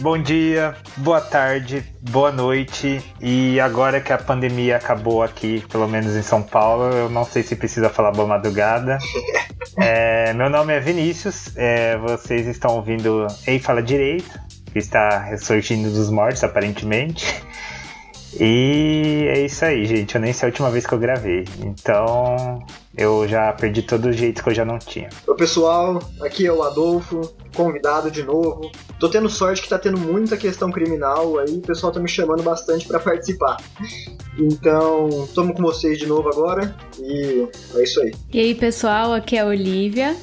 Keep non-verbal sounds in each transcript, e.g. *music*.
bom dia, boa tarde, boa noite. E agora que a pandemia acabou aqui, pelo menos em São Paulo, eu não sei se precisa falar boa madrugada. *laughs* É, meu nome é Vinícius, é, vocês estão ouvindo Ei Fala Direito, que está ressurgindo dos mortos, aparentemente. E é isso aí, gente. Eu nem sei a última vez que eu gravei. Então eu já perdi todo o jeito que eu já não tinha. Oi, pessoal. Aqui é o Adolfo, convidado de novo. Tô tendo sorte que tá tendo muita questão criminal aí. O pessoal tá me chamando bastante para participar. Então, estamos com vocês de novo agora. E é isso aí. E aí, pessoal. Aqui é a Olivia.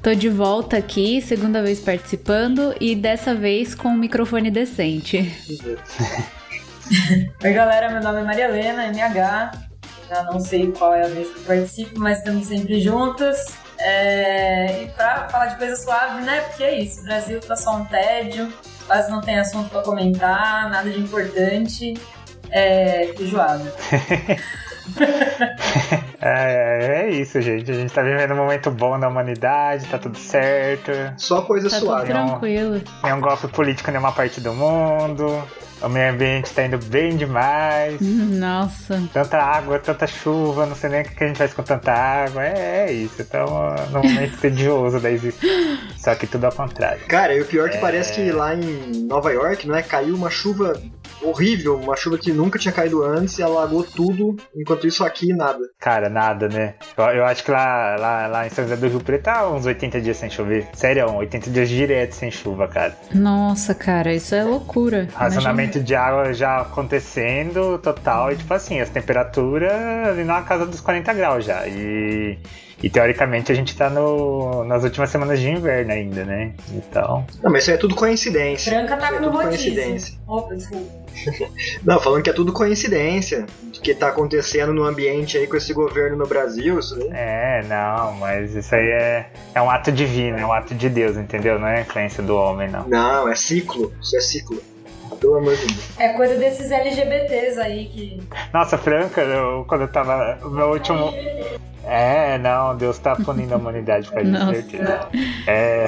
Tô de volta aqui, segunda vez participando e dessa vez com um microfone decente. *laughs* *laughs* Oi, galera, meu nome é Maria Helena, MH. Já não sei qual é a vez que eu participo, mas estamos sempre juntas. É... E pra falar de coisa suave, né? Porque é isso, o Brasil tá só um tédio, quase não tem assunto pra comentar, nada de importante. É feijoada. *laughs* é, é, isso, gente. A gente tá vivendo um momento bom da humanidade, tá tudo certo. Só coisa tá suave. Tudo tranquilo. Nenhum golpe político em nenhuma parte do mundo. O meio ambiente tá indo bem demais. Nossa. Tanta água, tanta chuva, não sei nem o que a gente faz com tanta água. É, é isso. Estamos *laughs* num momento tedioso da existência. Só que tudo ao contrário. Cara, e o pior é que parece que lá em Nova York, não é? Caiu uma chuva horrível, uma chuva que nunca tinha caído antes e alagou tudo, enquanto isso aqui nada. Cara, nada, né? Eu, eu acho que lá, lá, lá em São José do Rio Preto tá uns 80 dias sem chover. Sério, 80 dias direto sem chuva, cara. Nossa, cara, isso é loucura. Racionamento de água já acontecendo total, e tipo assim, as temperaturas ali na casa dos 40 graus já. E. E teoricamente a gente tá no, nas últimas semanas de inverno ainda, né? Então. Não, mas isso aí é tudo coincidência. Franca tá é no tudo coincidência. Opa. *laughs* Não, falando que é tudo coincidência do que tá acontecendo no ambiente aí com esse governo no Brasil, isso aí. É, não, mas isso aí é, é um ato divino, é um ato de Deus, entendeu? Não é influência do homem, não. Não, é ciclo. Isso é ciclo. Pelo amor de Deus. É coisa desses LGBTs aí que. Nossa, Franca, eu, quando eu tava. O meu último. É, não, Deus tá punindo a humanidade com a gente, Nossa. certeza. É.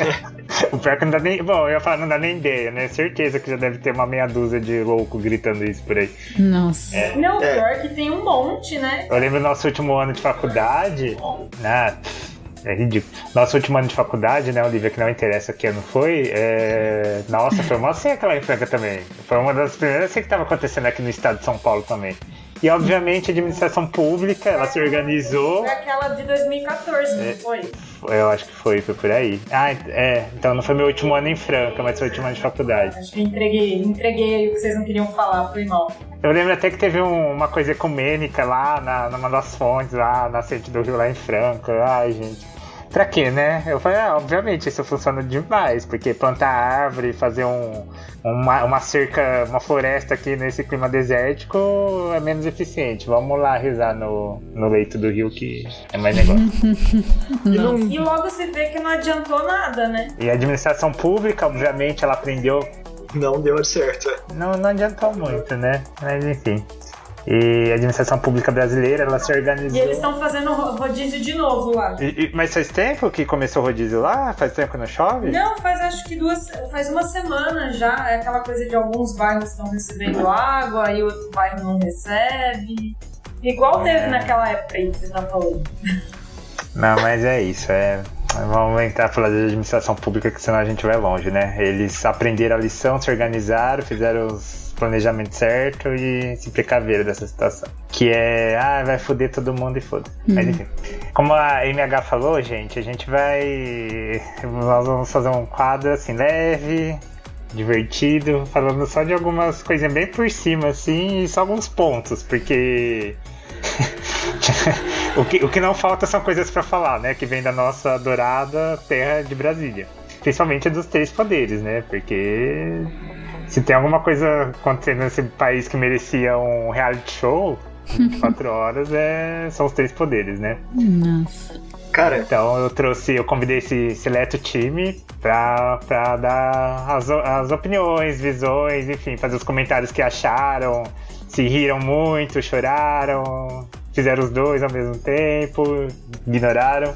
*laughs* o pior que não dá nem. Bom, eu ia falar, não dá nem ideia, né? Certeza que já deve ter uma meia dúzia de louco gritando isso por aí. Nossa. Não, É. pior que tem um monte, né? Eu lembro do nosso último ano de faculdade. Ah, é ridículo. Nosso último ano de faculdade, né, Olivia, que não interessa que ano foi. É... Nossa, foi uma seca lá em Franca também. Foi uma das primeiras que estava acontecendo aqui no estado de São Paulo também. E obviamente a administração pública, ela se organizou. Foi aquela de 2014, não foi? Eu acho que foi, foi por aí. Ah, é. Então não foi meu último ano em Franca, mas foi o último ano de faculdade. Acho que entreguei, entreguei o que vocês não queriam falar, foi mal. Eu lembro até que teve um- uma coisa ecumênica lá na, numa das fontes, lá na frente do rio, lá em Franca. Ai, gente. Pra quê, né? Eu falei, ah, obviamente, isso funciona demais, porque plantar árvore, fazer um, uma, uma cerca, uma floresta aqui nesse clima desértico é menos eficiente. Vamos lá rezar no, no leito do rio que é mais negócio. *laughs* E não, E logo se vê que não adiantou nada, né? e a administração pública, obviamente, ela aprendeu não deu certo. Não, não adiantou muito, né? Mas enfim. E a administração pública brasileira, ela se organizou. E eles estão fazendo ro- rodízio de novo lá. E- e- mas faz tempo que começou o rodízio lá? Faz tempo que não chove? Não, faz acho que duas. Faz uma semana já. É aquela coisa de alguns bairros estão recebendo água e outro bairro não recebe. Igual teve naquela época aí que você tá falando. Não, mas é isso. É... Vamos entrar falar de administração pública, que senão a gente vai longe, né? Eles aprenderam a lição, se organizaram, fizeram os planejamentos certos e se precaveram dessa situação. Que é, ah, vai foder todo mundo e foda. Mas enfim. Como a MH falou, gente, a gente vai. Nós vamos fazer um quadro assim, leve, divertido, falando só de algumas coisinhas bem por cima, assim, e só alguns pontos, porque. *laughs* o, que, o que não falta são coisas pra falar, né? Que vem da nossa adorada terra de Brasília. Principalmente dos três poderes, né? Porque se tem alguma coisa acontecendo nesse país que merecia um reality show, 24 *laughs* horas é, são os três poderes, né? Nossa. Cara, Então eu trouxe, eu convidei esse seleto time pra, pra dar as, as opiniões, visões, enfim, fazer os comentários que acharam, se riram muito, choraram, fizeram os dois ao mesmo tempo, ignoraram.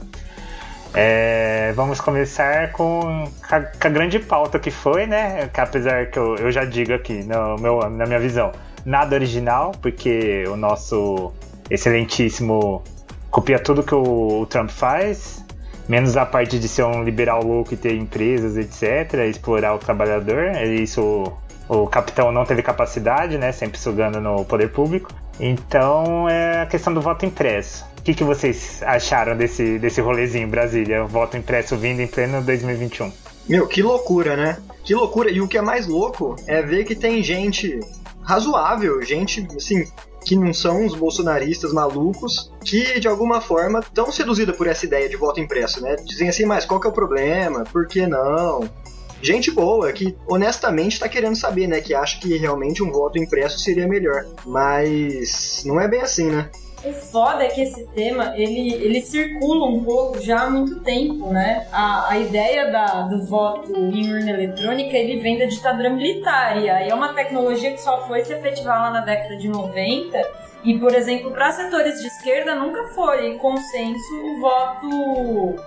É, vamos começar com a, com a, grande pauta que foi, né? Que apesar que eu, eu já digo aqui, no meu, na minha visão, nada original, porque o nosso excelentíssimo copia tudo que o, o Trump faz, menos a parte de ser um liberal louco e ter empresas, etc., explorar o trabalhador. Isso o capitão não teve capacidade, né? Sempre sugando no poder público. Então é a questão do voto impresso. Que, que vocês acharam desse, desse rolezinho em Brasília? Voto impresso vindo em pleno 2021. Meu, que loucura, né? Que loucura. E o que é mais louco é ver que tem gente razoável, gente, assim, que não são os bolsonaristas malucos, que de alguma forma estão seduzidos por essa ideia de voto impresso, né? Dizem assim, mas qual que é o problema? Por que não? Gente boa, que honestamente está querendo saber, né? Que acha que realmente um voto impresso seria melhor. Mas não é bem assim, né? O foda é que esse tema, ele, ele circula um pouco já há muito tempo, né? A, a ideia da, do voto em urna eletrônica, ele vem da ditadura militar, e aí é uma tecnologia que só foi se efetivar lá na década de 90, e, por exemplo, para setores de esquerda nunca foi consenso o voto,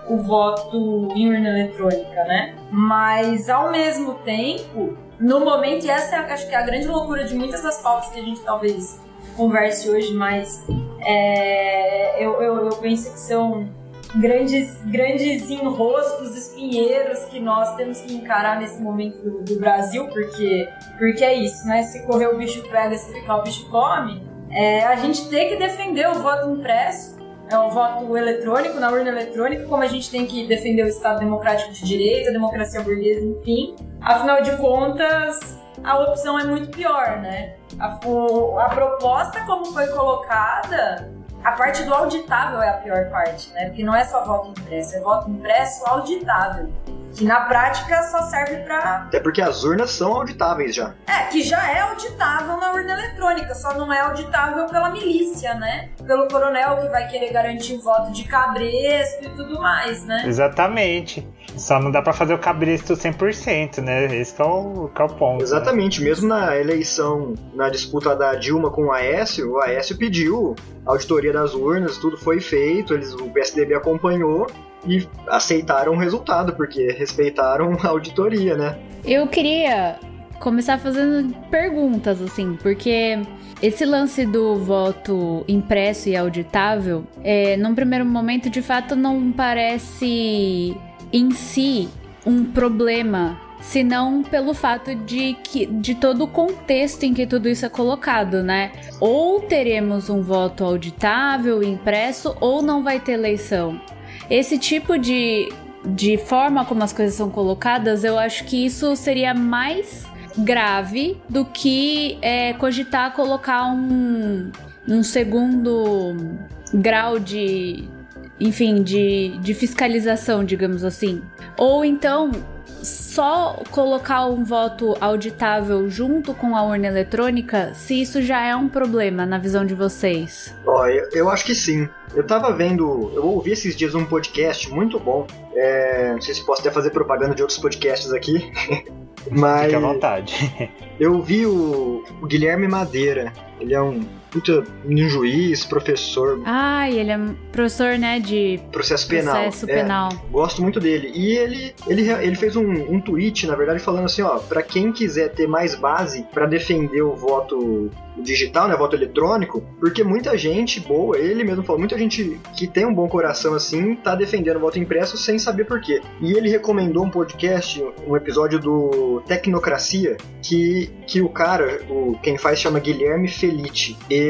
o voto em urna eletrônica, né? Mas, ao mesmo tempo, no momento, e essa é, acho que é a grande loucura de muitas das pautas que a gente talvez converse hoje, mas é, eu, eu, eu penso que são grandes, grandes enroscos, espinheiros que nós temos que encarar nesse momento do, do, Brasil, porque, porque é isso, né? Se correr o bicho pega, se ficar o bicho come, é, a gente tem que defender o voto impresso, é o voto eletrônico, na urna eletrônica, como a gente tem que defender o Estado democrático de direito, a democracia burguesa, enfim. Afinal de contas, a opção é muito pior, né? A, o, a proposta como foi colocada, a parte do auditável é a pior parte, né? Porque não é só voto impresso, é voto impresso auditável. Que na prática só serve para. Até porque as urnas são auditáveis já. É, que já é auditável na urna eletrônica, só não é auditável pela milícia, né? Pelo coronel que vai querer garantir voto de cabresto e tudo mais, né? Exatamente. Só não dá para fazer o cabresto 100%, né? Esse é o, que é o ponto. Né? Exatamente. Né? Mesmo na eleição, na disputa da Dilma com o Aécio, o Aécio pediu auditoria das urnas, tudo foi feito, eles, o PSDB acompanhou e aceitaram o resultado, porque respeitaram a auditoria, né? Eu queria começar fazendo perguntas, assim, porque esse lance do voto impresso e auditável, é, num primeiro momento, de fato, não parece em si um problema, senão pelo fato de que de todo o contexto em que tudo isso é colocado, né? Ou teremos um voto auditável, impresso, ou não vai ter eleição. Esse tipo de, de forma como as coisas são colocadas, eu acho que isso seria mais grave do que é, cogitar colocar um, um segundo grau de, enfim, de, de fiscalização, digamos assim. Ou então só colocar um voto auditável junto com a urna eletrônica, se isso já é um problema na visão de vocês? Ó, eu, eu acho que sim. Eu tava vendo, eu ouvi esses dias um podcast muito bom. É, não sei se posso até fazer propaganda de outros podcasts aqui. Mas. *laughs* Fique à vontade. *laughs* Eu vi o, o Guilherme Madeira. Ele é um puta um juiz, professor. Ah, ele é professor, né, de processo penal. Processo é, penal. Gosto muito dele. E ele, ele, ele fez um, um tweet, na verdade, falando assim, ó, para quem quiser ter mais base para defender o voto digital, né, voto eletrônico, porque muita gente boa, ele mesmo falou, muita gente que tem um bom coração assim, tá defendendo o voto impresso sem saber por quê. E ele recomendou um podcast, um episódio do Tecnocracia, que, que o cara, o, quem faz chama Guilherme Felite. Ele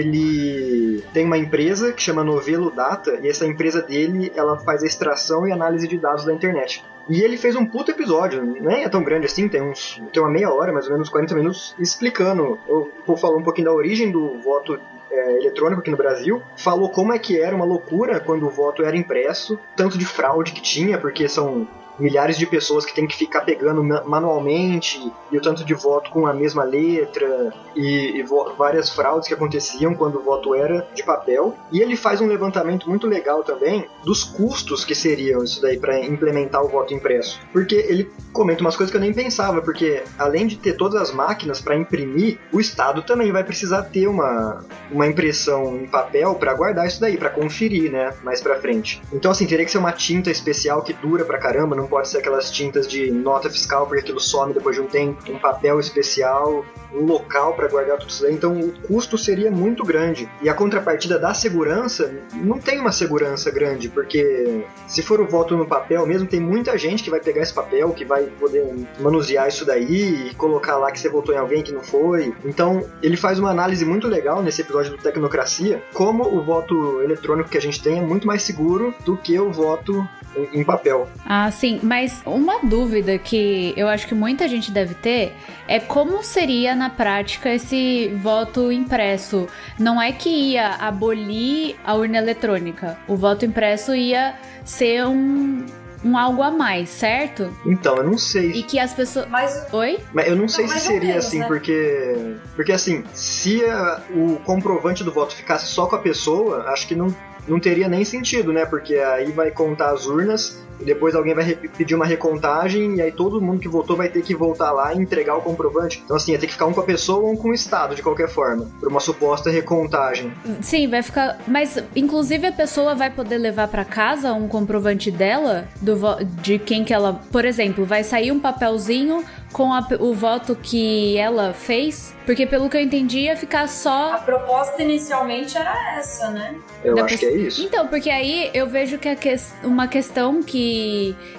tem uma empresa que chama Novelo Data, e essa empresa dele, ela faz a extração e análise de dados da internet. E ele fez um puto episódio, nem é tão grande assim, tem uns tem uma meia hora, mais ou menos 40 minutos, explicando. Vou falar um pouquinho da origem do voto é, eletrônico aqui no Brasil, falou como é que era uma loucura quando o voto era impresso, tanto de fraude que tinha, porque são milhares de pessoas que tem que ficar pegando manualmente e o tanto de voto com a mesma letra e, e várias fraudes que aconteciam quando o voto era de papel. E ele faz um levantamento muito legal também dos custos que seriam isso daí para implementar o voto impresso. Porque ele comenta umas coisas que eu nem pensava, porque além de ter todas as máquinas para imprimir, o Estado também vai precisar ter uma, uma impressão em papel para guardar isso daí, para conferir, né, mais para frente. Então assim, teria que ser uma tinta especial que dura pra caramba, não pode ser aquelas tintas de nota fiscal, porque aquilo some depois de um tempo, um papel especial, um local para guardar tudo isso daí, então o custo seria muito grande. E a contrapartida da segurança, não tem uma segurança grande, porque se for o voto no papel mesmo, tem muita gente que vai pegar esse papel, que vai poder manusear isso daí e colocar lá que você votou em alguém que não foi. Então, ele faz uma análise muito legal nesse episódio do Tecnocracia, como o voto eletrônico que a gente tem é muito mais seguro do que o voto em papel. Ah, sim, mas uma dúvida que eu acho que muita gente deve ter é como seria na prática esse voto impresso. Não é que ia abolir a urna eletrônica, o voto impresso ia ser um, um algo a mais, certo? Então, eu não sei. E que as pessoas. Mas. Oi? Mas eu não sei não, se seria menos, assim, né? porque. Porque assim, se a, o comprovante do voto ficasse só com a pessoa, acho que não não teria nem sentido, né? Porque aí vai contar as urnas depois alguém vai pedir uma recontagem e aí todo mundo que votou vai ter que voltar lá e entregar o comprovante. Então, assim, ia ter que ficar um com a pessoa ou um com o Estado, de qualquer forma, por uma suposta recontagem. Sim, vai ficar. Mas, inclusive, a pessoa vai poder levar para casa um comprovante dela, do de quem que ela. Por exemplo, vai sair um papelzinho com a, o voto que ela fez? Porque pelo que eu entendi ia ficar só. A proposta inicialmente era essa, né? Eu da acho que é isso. Então, porque aí eu vejo que, que uma questão que,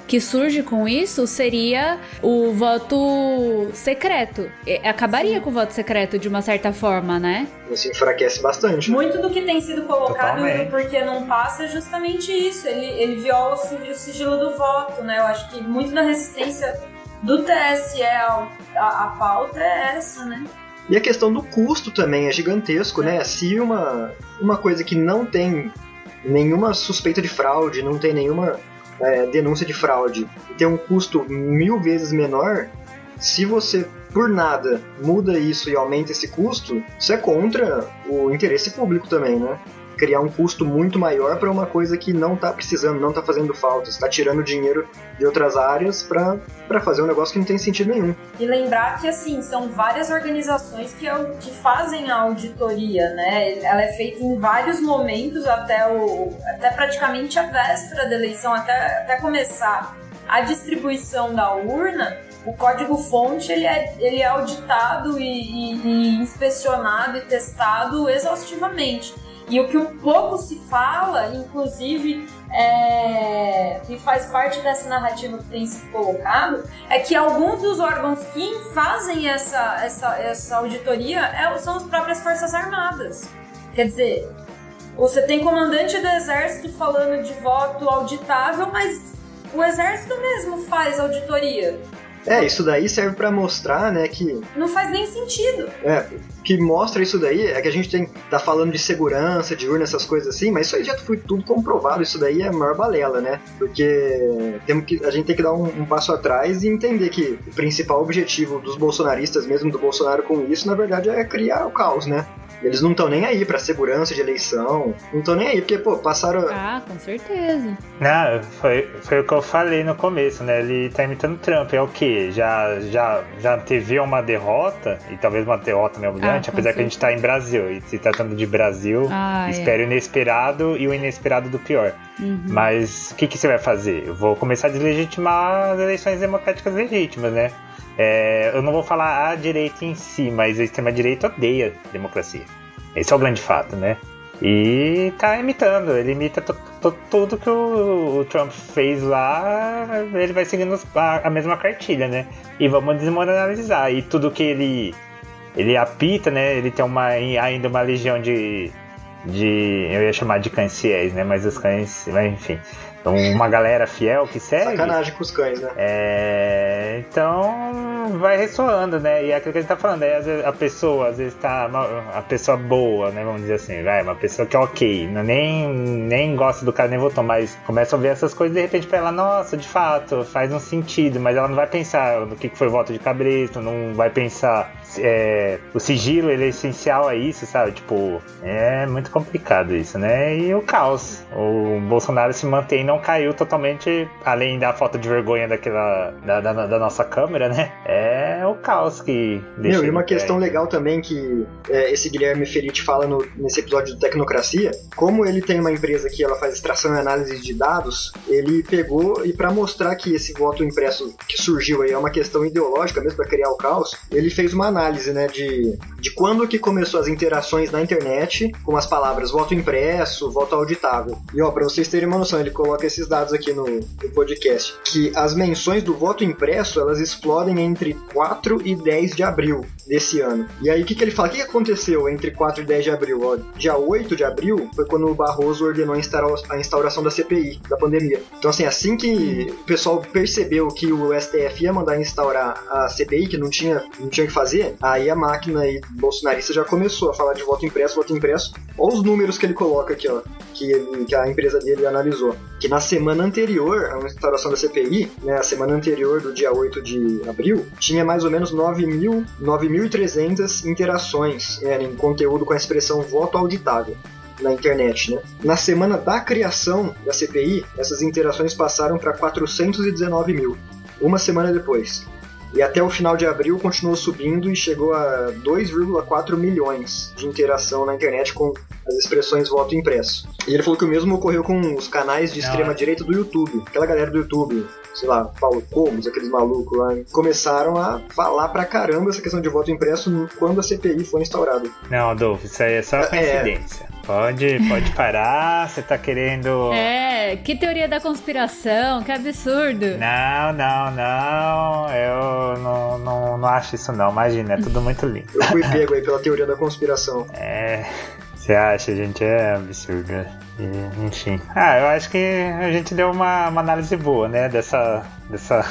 que surge com isso seria o voto secreto. Acabaria Sim. com o voto secreto de uma certa forma, né? Isso enfraquece bastante. Muito do que tem sido colocado Totalmente. porque não passa é justamente isso. Ele, ele viola o sigilo do voto, né? Eu acho que muito da resistência do TSE a, a pauta é essa, né? E a questão do custo também é gigantesco, né? Se uma, uma coisa que não tem nenhuma suspeita de fraude, não tem nenhuma é, denúncia de fraude, e tem um custo mil vezes menor, se você por nada muda isso e aumenta esse custo, isso é contra o interesse público também, né? Criar um custo muito maior para uma coisa que não está precisando, não está fazendo falta, está tirando dinheiro de outras áreas para fazer um negócio que não tem sentido nenhum. E lembrar que assim são várias organizações que, é que fazem a auditoria, né? Ela é feita em vários momentos até o até praticamente a véspera da eleição, até, até começar a distribuição da urna, o código-fonte ele é, ele é auditado e, e, e inspecionado e testado exaustivamente. E o que um pouco se fala, inclusive, é, e faz parte dessa narrativa que tem se colocado, é que alguns dos órgãos que fazem essa, essa, essa auditoria é, são as próprias Forças Armadas. Quer dizer, você tem comandante do exército falando de voto auditável, mas o exército mesmo faz auditoria. É, isso daí serve para mostrar, né, que... Não faz nem sentido. É, que mostra isso daí é que a gente tem tá falando de segurança, de urna, essas coisas assim, mas isso aí já foi tudo comprovado, isso daí é a maior balela, né? Porque temos que, a gente tem que dar um, um passo atrás e entender que o principal objetivo dos bolsonaristas, mesmo do Bolsonaro com isso, na verdade é criar o caos, né? Eles não estão nem aí pra segurança de eleição. Não estão nem aí, porque, pô, passaram. Ah, com certeza. Não, foi, foi o que eu falei no começo, né? Ele tá imitando Trump. É o quê? Já, já, já teve uma derrota, e talvez uma derrota meio brilhante, ah, apesar certeza. que a gente tá em Brasil. E se tratando de Brasil, ah, espere é. o inesperado e o inesperado do pior. Uhum. Mas o que, que você vai fazer? Eu vou começar a deslegitimar as eleições democráticas legítimas, né? É, eu não vou falar a direita em si, mas a extrema-direita odeia democracia. Esse é o grande fato, né? E tá imitando, ele imita tudo que o, o, Trump fez lá, ele vai seguindo a, a, mesma cartilha, né? E vamos desmoralizar. E tudo que ele ele apita, né? Ele tem uma, ainda uma legião de, de. Eu ia chamar de cães né? Mas os cães. Enfim. Então, uma galera fiel que segue. Sacanagem com os cães, né? É, então, vai ressoando, né? E é aquilo que a gente tá falando, aí às vezes a pessoa, às vezes tá. A pessoa boa, né? Vamos dizer assim, vai, uma pessoa que é ok, não, nem, nem gosta do cara, nem votou, mas começa a ouvir essas coisas de repente pra ela, nossa, de fato, faz um sentido, mas ela não vai pensar no que foi voto de cabresto, não vai pensar é, o sigilo ele é essencial a isso, sabe? Tipo, é muito complicado isso, né? E o caos. O Bolsonaro se mantém, não caiu totalmente, além da falta de vergonha daquela da, da, da nossa câmera, né? É o caos que deixa. Meu, e uma questão legal também que é, esse Guilherme Ferite fala no, nesse episódio do Tecnocracia, como ele tem uma empresa que ela faz extração e análise de dados, ele pegou e para mostrar que esse voto impresso que surgiu aí é uma questão ideológica mesmo para criar o caos, ele fez uma análise análise né, de, de quando que começou as interações na internet com as palavras voto impresso, voto auditável. E ó, para vocês terem uma noção, ele coloca esses dados aqui no, no podcast, que as menções do voto impresso, elas explodem entre 4 e 10 de abril desse ano. E aí o que, que ele fala? O que, que aconteceu entre 4 e 10 de abril? Ó, dia 8 de abril foi quando o Barroso ordenou a instauração da CPI, da pandemia. Então assim, assim que o pessoal percebeu que o STF ia mandar instaurar a CPI, que não tinha, não tinha o que fazer, Aí a máquina aí bolsonarista já começou a falar de voto impresso, voto impresso. Olha os números que ele coloca aqui, ó, que, ele, que a empresa dele analisou. Que na semana anterior à instauração da CPI, né, a semana anterior do dia 8 de abril, tinha mais ou menos 9.300 interações né, em conteúdo com a expressão voto auditável na internet. Né? Na semana da criação da CPI, essas interações passaram para 419 mil, uma semana depois. E até o final de abril continuou subindo e chegou a 2,4 milhões de interação na internet com as expressões voto impresso. E ele falou que o mesmo ocorreu com os canais de extrema direita do YouTube. Aquela galera do YouTube, sei lá, Paulo Comos, aqueles malucos lá, começaram a falar pra caramba essa questão de voto impresso quando a CPI foi instaurada. Não, Adolfo, isso aí é só é. coincidência. É. Pode, pode parar, você tá querendo. É, que teoria da conspiração, que absurdo. Não, não, não, eu não, não, não acho isso não, imagina, é tudo muito lindo. Eu fui pego aí pela teoria da conspiração. É. Você acha, gente? É absurdo. Enfim. Ah, eu acho que a gente deu uma, uma análise boa, né? Dessa, dessa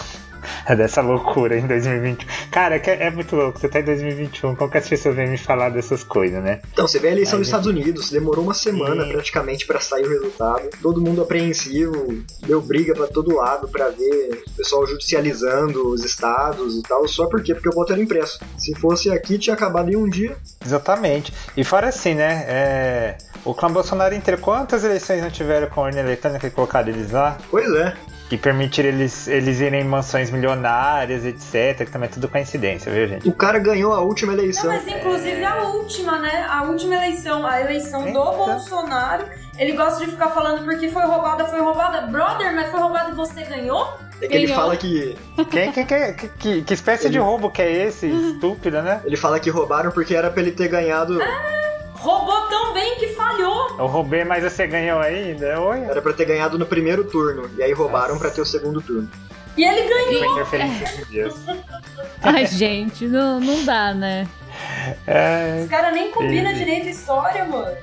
*laughs* dessa loucura em 2021. Cara, é, é, muito louco. Você tá em 2021, como que as pessoas vêm me falar dessas coisas, né? Então, você vê a eleição Aí, dos Estados Unidos, demorou uma semana e... praticamente para sair o resultado. Todo mundo apreensivo, deu briga para todo lado para ver o pessoal judicializando os estados e tal. Só por quê? Porque o voto era impresso. Se fosse aqui, tinha acabado em um dia. Exatamente. E fora assim, né? É... O clã Bolsonaro inteiro, quantas eleições não tiveram com a urna eletrônica e colocaram eles lá? Pois é que permitir eles, eles irem em mansões milionárias, etc. Que também é tudo coincidência, viu, gente? O cara ganhou a última eleição. Não, mas inclusive é... a última, né? A última eleição, a eleição do Bolsonaro. Ele gosta de ficar falando porque foi roubada, foi roubada. Brother, mas foi roubada e você ganhou? É que ele fala que. Quem, quem, quem, que, que espécie ele... de roubo que é esse? Estúpida, né? Ele fala que roubaram porque era pra ele ter ganhado. Ah! Roubou tão bem que falhou. Eu roubei, mas você ganhou ainda? Oi? Era pra ter ganhado no primeiro turno. E aí roubaram Nossa. pra ter o segundo turno. E ele ganhou. *laughs* Ai, gente, não, não dá, né? É... Os caras nem combinam direito a história, mano.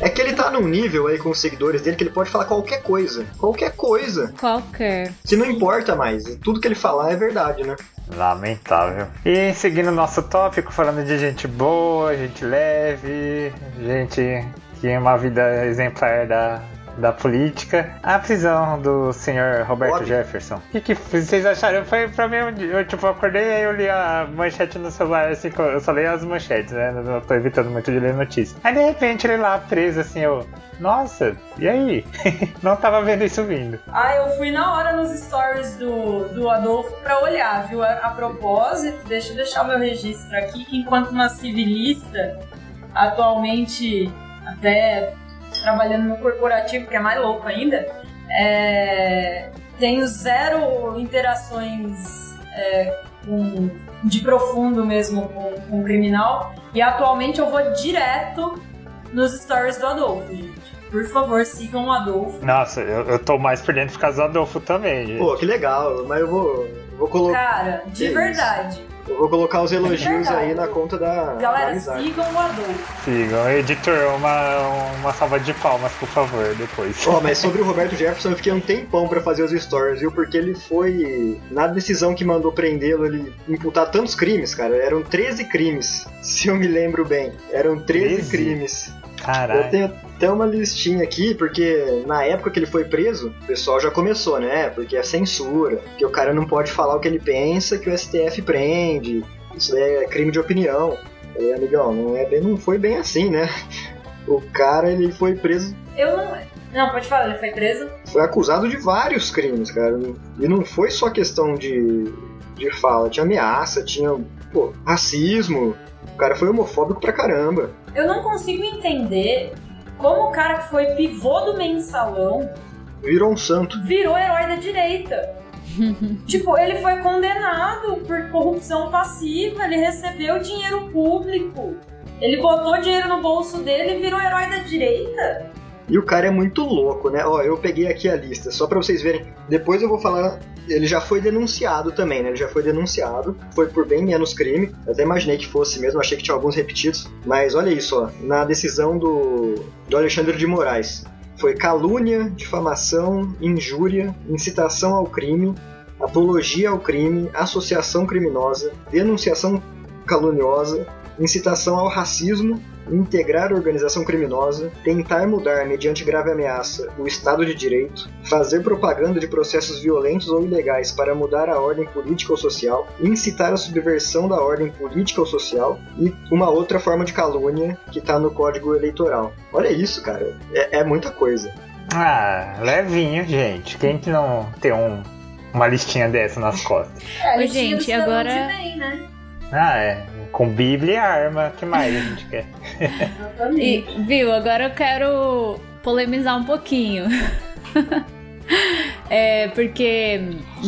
É que ele tá num nível aí com os seguidores dele que ele pode falar qualquer coisa. Qualquer coisa. Qualquer. Que não importa mais. Tudo que ele falar é verdade, né? Lamentável. E seguindo o nosso tópico, falando de gente boa, gente leve, gente que tem uma vida exemplar da, da política, a prisão do senhor Roberto Jefferson. O que, que, vocês acharam? Foi pra mim, eu tipo, acordei e eu li a manchete no celular, assim, eu só leio as manchetes, né? Não tô evitando muito de ler notícias. Aí de repente ele lá preso, assim, eu. Nossa, e aí? *laughs* Não tava vendo isso vindo. Ah, eu fui na hora nos stories do, do Adolfo pra olhar, viu? A, a propósito, deixa eu deixar o meu registro aqui, que enquanto uma civilista, atualmente até trabalhando no corporativo, que é mais louco ainda, é, tenho zero interações é, com, de profundo mesmo com, com o criminal e atualmente eu vou direto nos stories do Adolfo, gente. Por favor, sigam o Adolfo. Nossa, eu, eu tô mais por dentro por causa do Adolfo também, gente. Pô, que legal, mas eu vou, vou colocar. Cara, de verdade. Eu vou colocar os elogios É aí na conta da, da Galera, amizade. sigam o Adolfo. Sigam. Editor, uma, uma salva de palmas, por favor, depois. Ó, mas sobre o Roberto Jefferson, eu fiquei um tempão pra fazer os stories, viu? Porque ele foi. Na decisão que mandou prendê-lo, ele imputar tantos crimes, cara. Eram 13 crimes, *laughs* se eu me lembro bem. Eram 13, 13? crimes. Eu Caralho. tenho até uma listinha aqui, porque na época que ele foi preso, o pessoal já começou, né? Porque é censura, que o cara não pode falar o que ele pensa, que o STF prende. Isso é crime de opinião. Aí, amigão, não, é bem, não foi bem assim, né? *laughs* O cara, ele foi preso Eu não. Não, pode falar, ele foi preso. foi acusado de vários crimes, cara. E não foi só questão de, de fala, tinha ameaça, tinha pô, racismo. O cara foi homofóbico pra caramba. Eu não consigo entender como o cara que foi pivô do mensalão Virou um santo. virou herói da direita. *laughs* tipo, ele foi condenado por corrupção passiva, ele recebeu dinheiro público. Ele botou dinheiro no bolso dele e virou herói da direita. E o cara é muito louco, né? Ó, eu peguei aqui a lista, só pra vocês verem. Depois eu vou falar. Ele já foi denunciado também, né? Ele já foi denunciado. Foi por bem menos crime. Eu até imaginei que fosse mesmo, achei que tinha alguns repetidos. Mas olha isso, ó. Na decisão do, do Alexandre de Moraes. Foi calúnia, difamação, injúria, incitação ao crime, apologia ao crime, associação criminosa, denunciação caluniosa, incitação ao racismo, integrar organização criminosa, tentar mudar mediante grave ameaça o Estado de Direito, fazer propaganda de processos violentos ou ilegais para mudar a ordem política ou social, incitar a subversão da ordem política ou social e uma outra forma de calúnia que está no Código Eleitoral. Olha isso, cara, é, é muita coisa. Ah, levinho, gente. Quem que não tem um, uma listinha dessa nas costas? É, Oi, gente, agora- bem, né? Ah, é. Com Bíblia e arma. O que mais a gente quer? E, viu, agora eu quero polemizar um pouquinho. *laughs* É, porque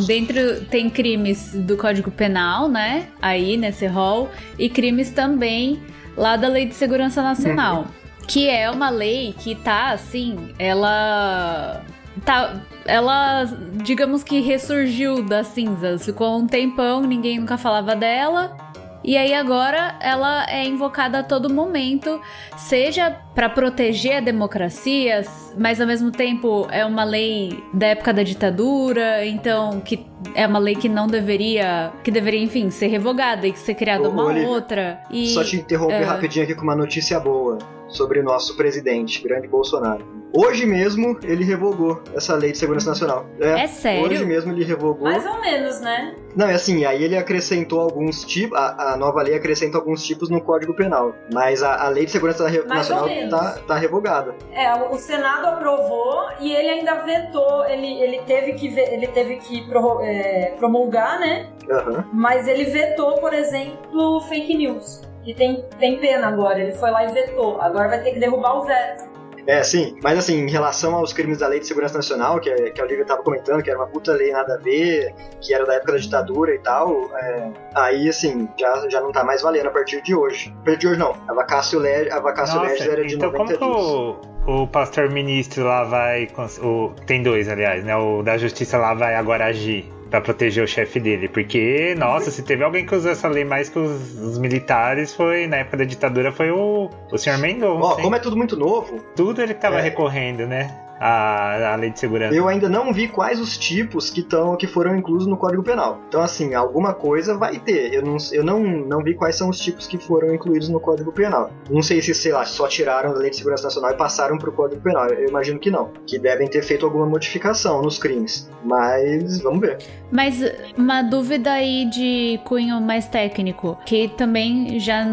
dentro tem crimes do Código Penal, né? Aí nesse rol, e crimes também lá da Lei de Segurança Nacional. Que é uma lei que tá assim, ela. Tá, ela, digamos que ressurgiu das cinzas. Ficou um tempão, ninguém nunca falava dela. E aí agora ela é invocada a todo momento, seja para proteger a democracia, mas ao mesmo tempo é uma lei da época da ditadura, então que é uma lei que não deveria, que deveria, enfim, ser revogada e que ser criada Ô, uma Olivia, outra. E Só te interromper é. rapidinho aqui com uma notícia boa sobre o nosso presidente, grande Bolsonaro. Hoje mesmo ele revogou essa lei de segurança nacional. É sério? Hoje mesmo ele revogou. Mais ou menos, né? Não, é assim, aí ele acrescentou alguns tipos, a, a nova lei acrescenta alguns tipos no Código Penal, mas a, a lei de segurança re- Mais nacional tá, tá revogada. É, o Senado aprovou e ele ainda vetou, ele, ele teve que, ele teve que prorro- é, promulgar, né? Aham. Mas ele vetou, por exemplo, fake news. Que tem, tem pena agora, ele foi lá e vetou. Agora vai ter que derrubar o veto. É, sim, mas assim, em relação aos crimes da Lei de Segurança Nacional, que, é- que a Olivia tava comentando, que era uma puta lei nada a ver, que era da época da ditadura e tal, é, aí assim, já, já não tá mais valendo a partir de hoje. A partir de hoje não, a vacácio, legis era de então 90 como que dias. o, o pastor ministro lá vai. O, tem dois, aliás, né? O da justiça lá vai agora agir pra proteger o chefe dele. Porque, nossa, se teve alguém que usou essa lei mais que os, os militares, foi na época da ditadura, foi o, o senhor Mendonça. Ó, hein? como é tudo muito novo, Tudo ele tava É. recorrendo, né? A, a lei de segurança. eu ainda não vi quais os tipos que, tão, que foram inclusos no Código Penal. Então, assim, alguma coisa vai ter. Eu, não, eu não, não vi quais são os tipos que foram incluídos no Código Penal. Não sei se, sei lá, só tiraram da Lei de Segurança Nacional e passaram pro Código Penal. Eu imagino que não. Que devem ter feito alguma modificação nos crimes. Mas, vamos ver. Mas uma dúvida aí de cunho mais técnico, que também já,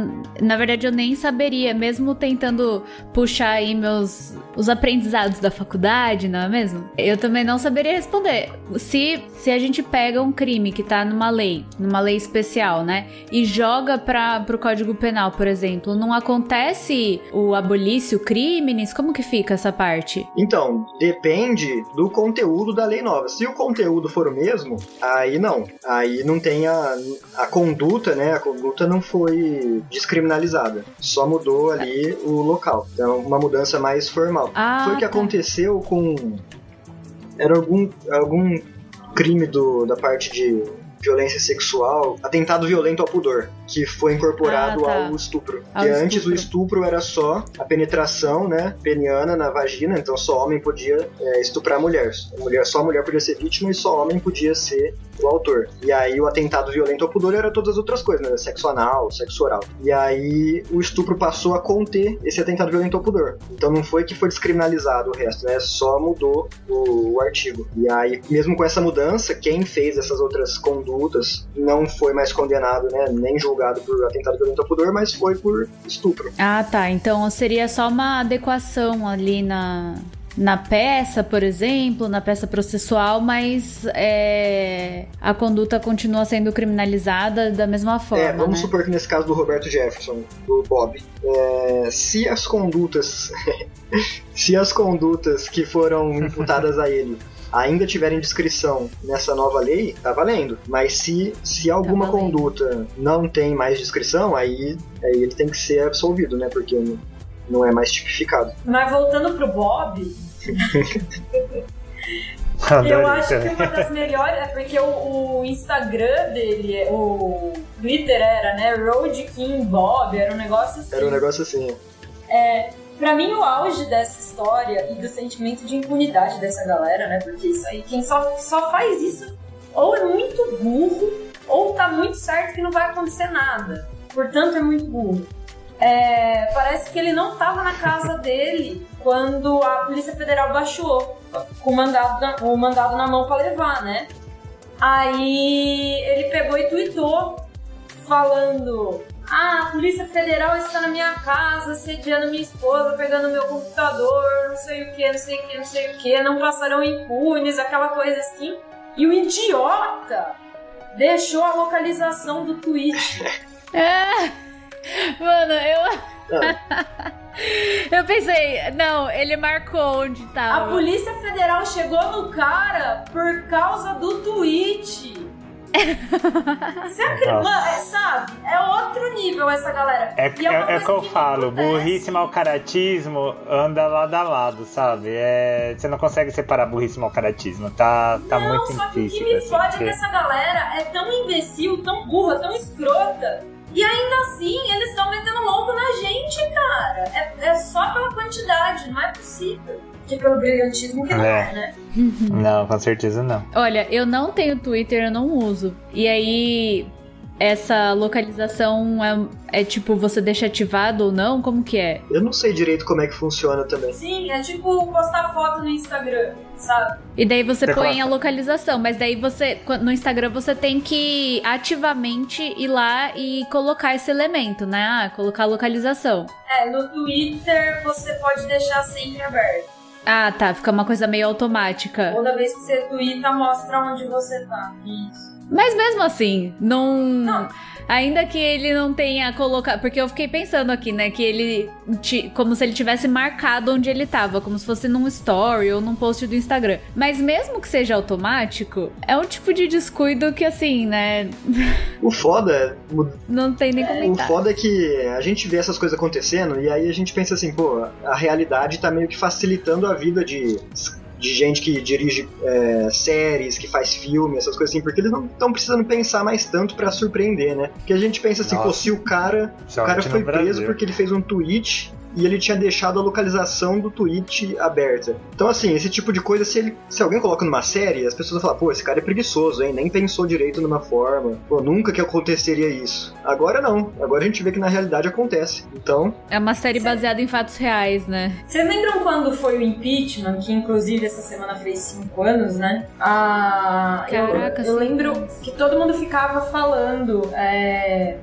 na verdade, eu nem saberia, mesmo tentando puxar aí meus os aprendizados da faculdade, não é mesmo? Eu também não saberia responder. Se se a gente pega um crime que tá numa lei, numa lei especial, né, e joga para pro Código Penal, por exemplo, não acontece o abolício crimes? Como que fica essa parte? Então, depende do conteúdo da lei nova. Se o conteúdo for o mesmo, aí não. Aí não tem a, a conduta, né? A conduta não foi descriminalizada. Só mudou ali o local. Então, uma mudança mais formal. Ah, foi o que tá. aconteceu com. Era algum, algum crime do, da parte de violência sexual, atentado violento ao pudor, que foi incorporado Ah, tá. ao estupro. Ao que antes estupro. o estupro era só a penetração, né, peniana na vagina, então só homem podia é, estuprar mulher. mulher. Só mulher podia ser vítima e só homem podia ser o autor. E aí o atentado violento ao pudor era todas as outras coisas, né, sexo anal, sexo oral. E aí o estupro passou a conter esse atentado violento ao pudor. Então não foi que foi descriminalizado o resto, né, só mudou o, o artigo. E aí, mesmo com essa mudança, quem fez essas outras condutas não foi mais condenado, né, nem julgado por atentado violento ao pudor, mas foi por estupro. Ah, tá. Então seria só uma adequação ali na, na peça, por exemplo, na peça processual, mas é, a conduta continua sendo criminalizada da mesma forma. É, vamos né? supor que nesse caso do Roberto Jefferson, do Bob, é, se as condutas, *laughs* se as condutas que foram imputadas a ele ainda tiverem descrição nessa nova lei, tá valendo. Mas se, se alguma valendo. conduta não tem mais descrição, aí, aí ele tem que ser absolvido, né? Porque não, não é mais tipificado. Mas voltando pro Bob, Adorei eu acho que uma das melhores é porque o, o Instagram dele, é- o Twitter era, né? Road King Bob, era um negócio assim. Era um negócio assim. Pra mim, o auge dessa história e do sentimento de impunidade dessa galera, né? Porque isso aí, quem só, só faz isso ou é muito burro, ou tá muito certo que não vai acontecer nada. Portanto, é muito burro. É, parece que ele não tava na casa *laughs* dele quando a Polícia Federal baixou com o mandado na, o mandado na mão pra levar, né? Aí ele pegou e tweetou falando: Ah, a Polícia Federal está na minha casa, sediando minha esposa, pegando meu computador, não sei o que, não sei o que, não sei o que, não passarão impunes, aquela coisa assim. E o idiota deixou a localização do tweet. *laughs* É. Mano, eu. *laughs* eu pensei, não, ele marcou onde A tava. Polícia Federal chegou no cara por causa do tweet. *laughs* Mano, é, sabe? É outro nível essa galera. É, é, é coisa que eu me falo, acontece. burrice e mau caratismo anda lado a lado, sabe? É, você não consegue separar burrice e mau caratismo, tá, tá não, muito só que o que me assim, fode é porque- que essa galera é tão imbecil, tão burra, tão escrota. E ainda assim, eles estão metendo louco na gente, cara. É, é só pela quantidade, não é possível. Que pelo brilhantismo que não É. é, né? Não, com certeza não. Olha, eu não tenho Twitter, eu não uso. E aí, essa localização é, é tipo, você deixa ativado ou não? Como que é? Eu não sei direito como é que funciona também. Sim, é tipo postar foto no Instagram, sabe? E daí você Você põe a localização, mas daí você, no Instagram, você tem que ativamente ir lá e colocar esse elemento, né? Ah, colocar a localização. É, no Twitter você pode deixar sempre aberto. Ah, tá, fica uma coisa meio automática. Toda vez que você twitta, mostra onde você tá. Isso. Mas mesmo assim, não. Não. Ainda que ele não tenha colocado. Porque eu fiquei pensando aqui, né? Que ele. Como se ele tivesse marcado onde ele tava. Como se fosse num story ou num post do Instagram. Mas mesmo que seja automático, é um tipo de descuido que, assim, né? O foda é Não tem nem O comentário. foda é que a gente vê essas coisas acontecendo e aí a gente pensa assim, pô, a realidade tá meio que facilitando a vida de, de gente que dirige é, séries, que faz filme, essas coisas assim, porque eles não estão precisando pensar mais tanto pra surpreender, né? Porque a gente pensa assim, pô, se o cara, o Somente cara foi preso porque ele fez um tweet e ele tinha deixado a localização do tweet aberta. Então, assim, esse tipo de coisa, se, ele, se alguém coloca numa série, as pessoas vão falar, pô, esse cara é preguiçoso, hein? Nem pensou direito numa forma. Pô, nunca que aconteceria isso. Agora não. Agora a gente vê que na realidade acontece. Então, É uma série baseada em fatos reais, né? Vocês lembram quando foi o impeachment, que inclusive essa semana fez cinco anos, né? Ah, eu- Caraca, eu, cinco lembro que todo mundo ficava falando. é,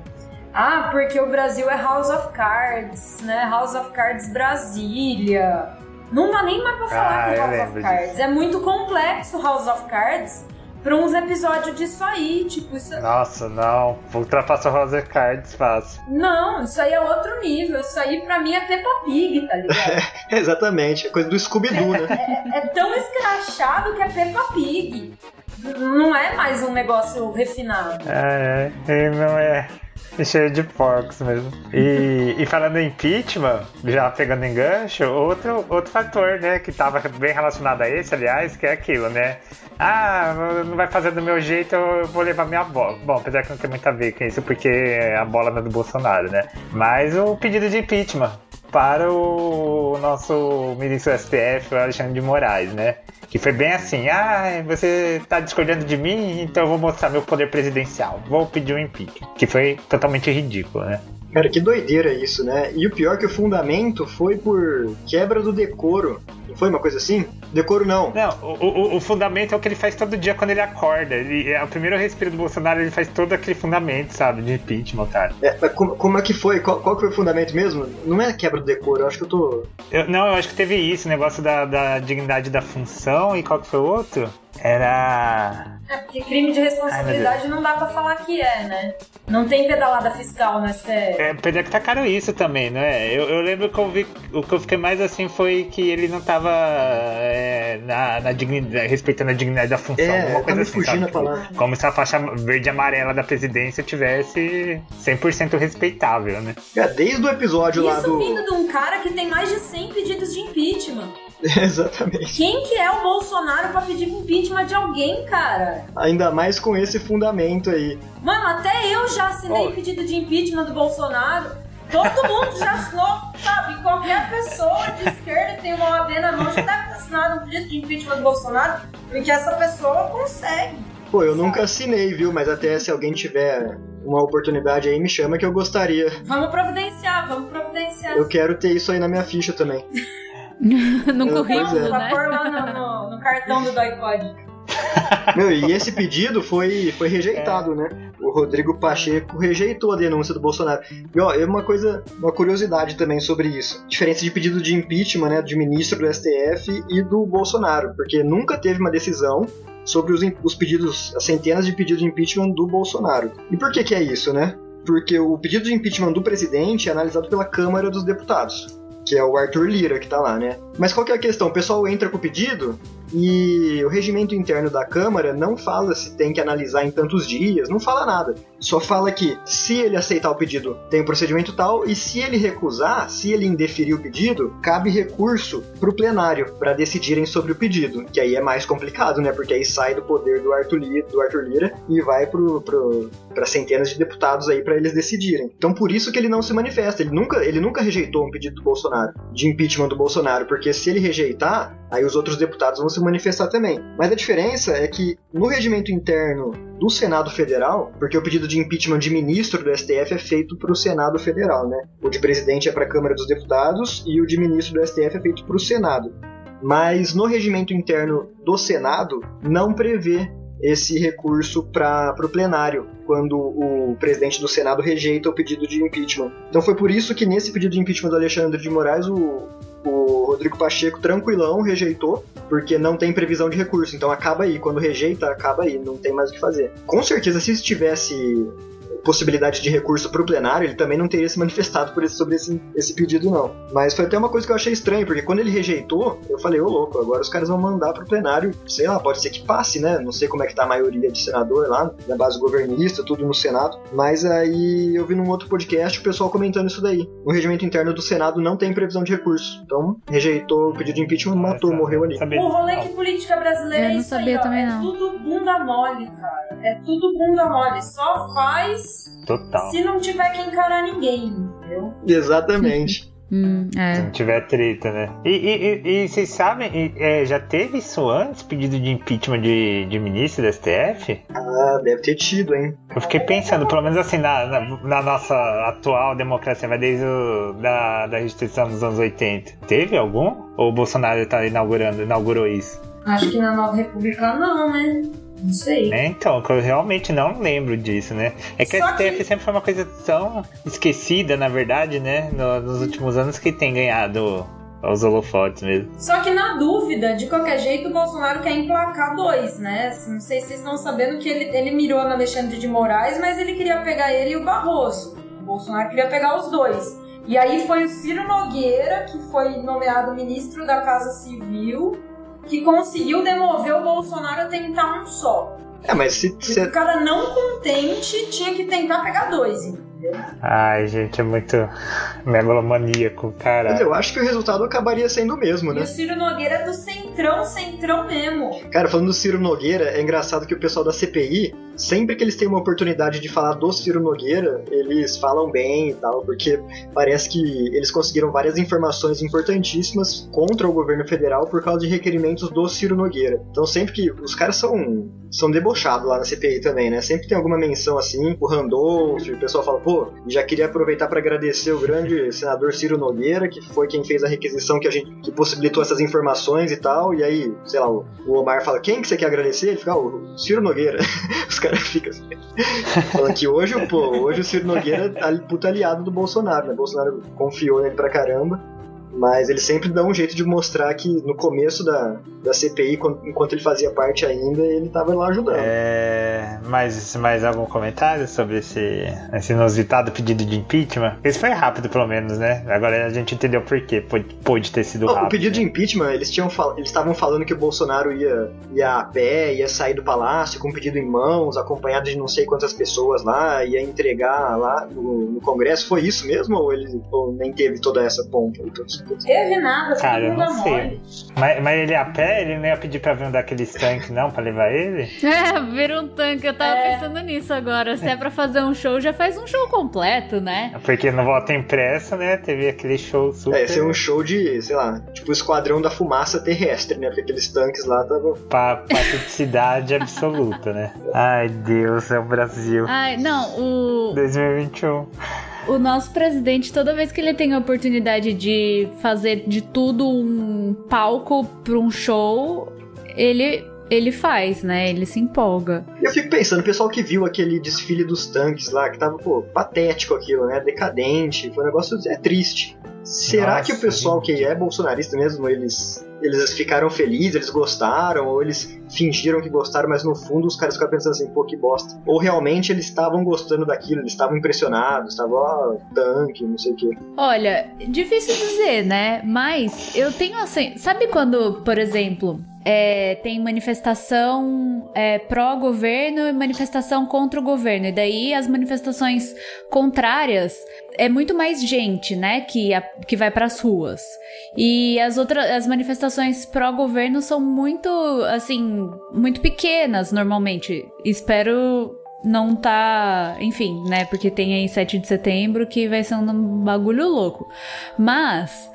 ah, porque o Brasil é House of Cards, né? House of Cards Brasília. Não dá nem mais pra falar Ah, que é House of Cards. É muito complexo House of Cards pra uns episódios disso aí. Tipo, isso, Nossa, não. Ultrapassa o House of Cards fácil. não, isso aí é outro nível. Isso aí pra mim é Peppa Pig, tá ligado? *laughs* exatamente, é coisa do Scooby-Doo, né? é tão escrachado que é Peppa Pig. Não é mais um negócio refinado. É, é, e não é. Cheio de porcos mesmo. E, e falando em impeachment, já pegando em gancho, outro, outro fator, né, que tava bem relacionado a esse, aliás, que é aquilo, né? Ah, não vai fazer do meu jeito, eu vou levar minha bola. Bom, apesar que não tem muito a ver com isso, porque a bola não é do Bolsonaro, né? Mas o pedido de impeachment para o nosso ministro STF, Alexandre de Moraes, né? Que foi bem assim: ah, você está discordando de mim, então eu vou mostrar meu poder presidencial. Vou pedir um impeachment. Que foi totalmente ridículo, né? Cara, que doideira isso, né? E o pior é que o fundamento foi por quebra do decoro. Não foi uma coisa assim? Decoro não. Não, o, o, o fundamento é o que ele faz todo dia quando ele acorda. Ele, é o primeiro respiro do Bolsonaro, ele faz todo aquele fundamento, sabe? De impeachment, cara. É, mas como, como é que foi? Qual, qual que foi o fundamento mesmo? Não é quebra do decoro, eu acho que eu tô. Eu, não, eu acho que teve isso, o negócio da, da dignidade da função e qual que foi o outro? Era. É, porque crime de responsabilidade Ai, não dá pra falar que é, né? Não tem pedalada fiscal no STF. É, apesar que tá caro isso também, não é? Eu, eu lembro que eu vi. O que eu fiquei mais assim foi que ele não tava é, na, na dignidade, respeitando a dignidade da função. É, alguma coisa assim, fugindo sabe? Tipo, como se a faixa verde e amarela da presidência tivesse 100% respeitável, né? É, desde o episódio isso lá do. Isso vindo de um cara que tem mais de 100 pedidos de impeachment. *laughs* Exatamente. Quem que é o Bolsonaro pra pedir impeachment de alguém, cara? Ainda mais com esse fundamento aí. Mano, até eu já assinei oh. pedido de impeachment do Bolsonaro. Todo mundo já assinou, sabe? Qualquer pessoa de esquerda que tem uma OAB na mão já deve ter assinado um pedido de impeachment do Bolsonaro, porque essa pessoa consegue. Pô, eu sabe? nunca assinei, viu? Mas até se alguém tiver uma oportunidade aí, me chama que eu gostaria. Vamos providenciar, vamos providenciar. Eu quero ter isso aí na minha ficha também. *laughs* no currículo, é. né? Pôr lá no, no, no cartão do DoiPod. Meu, e esse pedido foi, foi rejeitado, é. né? O Rodrigo Pacheco rejeitou a denúncia do Bolsonaro. E ó, é uma coisa, uma curiosidade também sobre isso. Diferença de pedido de impeachment, né, de ministro do STF e do Bolsonaro, porque nunca teve uma decisão sobre os, os pedidos, as centenas de pedidos de impeachment do Bolsonaro. E por que que é isso, né? Porque o pedido de impeachment do presidente é analisado pela Câmara dos Deputados que é o Arthur Lira que tá lá, né? Mas qual que é a questão? O pessoal entra com o pedido e o regimento interno da Câmara não fala se tem que analisar em tantos dias, não fala nada. Só fala que se ele aceitar o pedido, tem um procedimento tal, e se ele recusar, se ele indeferir o pedido, cabe recurso para o plenário para decidirem sobre o pedido. Que aí é mais complicado, né? Porque aí sai do poder do Arthur Lira, do Arthur Lira e vai para centenas de deputados aí para eles decidirem. Então por isso que ele não se manifesta. Ele nunca, ele nunca rejeitou um pedido do Bolsonaro, de impeachment do Bolsonaro, porque se ele rejeitar, aí os outros deputados vão se manifestar também. Mas a diferença é que no regimento interno do Senado Federal, porque o pedido de impeachment de ministro do STF é feito para o Senado Federal, né? O de presidente é para a Câmara dos Deputados e o de ministro do STF é feito para o Senado. Mas no regimento interno do Senado não prevê esse recurso para o plenário, quando o presidente do Senado rejeita o pedido de impeachment. Então foi por isso que nesse pedido de impeachment do Alexandre de Moraes, o, o Rodrigo Pacheco, tranquilão, rejeitou, porque não tem previsão de recurso. Então acaba aí. Quando rejeita, acaba aí. Não tem mais o que fazer. Com certeza, se tivesse possibilidade de recurso para o plenário, ele também não teria se manifestado por esse, sobre esse, esse pedido, não. Mas foi até uma coisa que eu achei estranho, porque quando ele rejeitou, eu falei, ô louco, agora os caras vão mandar para o plenário, sei lá, pode ser que passe, né? Não sei como é que tá a maioria de senador lá, da base governista, tudo no Senado. Mas aí eu vi num outro podcast o pessoal comentando isso daí. O regimento interno do Senado não tem previsão de recurso. Então, rejeitou o pedido de impeachment, matou, morreu ali. O rolê que política brasileira eu é não isso sabia aí, ó. também, É não. tudo bunda mole, cara. É tudo bunda mole. Só faz Total. se não tiver que encarar ninguém, entendeu? Exatamente. *laughs* Hum, Se é. não tiver treta, né? E, e, e, e vocês sabem, e, é, já teve isso antes, pedido de impeachment de, de ministro da STF? ah, deve ter tido, hein? Eu fiquei pensando, pelo menos assim, na, na, na nossa atual democracia, mas desde o, da, da restituição dos anos 80. Teve algum? Ou o Bolsonaro tá inaugurando, inaugurou isso? Acho que na Nova República não, né? Não sei. Né? Então, eu realmente não lembro disso, né? É que Só a STF que- sempre foi uma coisa tão esquecida, na verdade, né? No- nos últimos anos que tem ganhado os holofotes mesmo. Só que na dúvida, de qualquer jeito, o Bolsonaro quer emplacar dois, né? Assim, Não sei se vocês estão sabendo que ele, ele mirou no Alexandre de Moraes, mas ele queria pegar ele e o Barroso. O Bolsonaro queria pegar os dois. E aí foi o Ciro Nogueira, que foi nomeado ministro da Casa Civil, que conseguiu demover o Bolsonaro a tentar um só. É, mas se, E se, o cara não contente tinha que tentar pegar dois, entendeu? Ai, gente, é muito megalomaníaco, cara. Mas eu acho que o resultado acabaria sendo o mesmo, E né? o Ciro Nogueira é do centrão, centrão mesmo. Cara, falando do Ciro Nogueira, é engraçado que o pessoal da CPI, sempre que eles têm uma oportunidade de falar do Ciro Nogueira, eles falam bem e tal, porque parece que eles conseguiram várias informações importantíssimas contra o governo federal por causa de requerimentos do Ciro Nogueira. Então sempre que os caras são são debochados lá na CPI também, né? Sempre tem alguma menção assim, o Randolph, o pessoal fala, pô, já queria aproveitar para agradecer o grande senador Ciro Nogueira, que foi quem fez a requisição que a gente que possibilitou essas informações e tal, e aí, sei lá, o, Omar fala, quem que você quer agradecer? Ele fica, ah, o Ciro Nogueira. *laughs* Os caras ficam assim, falando que hoje, pô, hoje o Ciro Nogueira ali- puta aliado do Bolsonaro, né? Bolsonaro confiou nele pra caramba. Mas ele sempre dá um jeito de mostrar que no começo da, da CPI, quando- enquanto ele fazia parte ainda, ele tava lá ajudando. É, mais, mais algum comentário sobre esse, esse inusitado pedido de impeachment? Esse foi rápido, pelo menos, né? Agora a gente entendeu por quê. Pôde, ter sido Não, rápido. o pedido de né? impeachment, eles tinham eles estavam falando que o Bolsonaro ia, ia a pé, ia sair do palácio com um pedido em mãos, acompanhado de não sei quantas pessoas lá, ia entregar lá no, no Congresso. Foi isso mesmo ou ele ou nem teve toda essa pompa? Então, Teve nada, Cara, eu não sei. mole. Mas, mas ele a pé, ele não ia pedir pra vir um daqueles tanques, não, pra levar ele? *laughs* É, vira um tanque. Eu tava É. pensando nisso agora. Se é pra fazer um show, já faz um show completo, né? Porque no voto impresso, né? Teve aquele show super. É, esse é um show de, sei lá, tipo o Esquadrão da Fumaça Terrestre, né? Porque aqueles tanques lá estavam. Pa pateticidade absoluta, né? *laughs* Ai, Deus, é o Brasil. Ai, não, o, 2021. O nosso presidente, toda vez que ele tem a oportunidade de fazer de tudo um palco pra um show, ele, ele faz, né? Ele se empolga. E eu fico pensando, o pessoal que viu aquele desfile dos tanques lá, que tava, pô, patético aquilo, né? Decadente, foi um negócio é triste. Será Nossa, que o pessoal que é bolsonarista mesmo, eles, eles ficaram felizes, eles gostaram, ou eles fingiram que gostaram, mas no fundo os caras ficaram pensando assim, pô, que bosta. Ou realmente eles estavam gostando daquilo, eles estavam impressionados, estavam, ó, tanque, não sei o quê. Olha, difícil dizer, né? Mas eu tenho assim. Sabe quando, por exemplo, é, tem manifestação é, pró-governo e manifestação contra o governo? E daí as manifestações contrárias é muito mais gente, né? Que, a- que vai pras ruas. E as outras as manifestações pró-governo são muito, assim, muito pequenas normalmente. Espero não tá, enfim, né? Porque tem aí 7 de setembro que vai ser um bagulho louco. Mas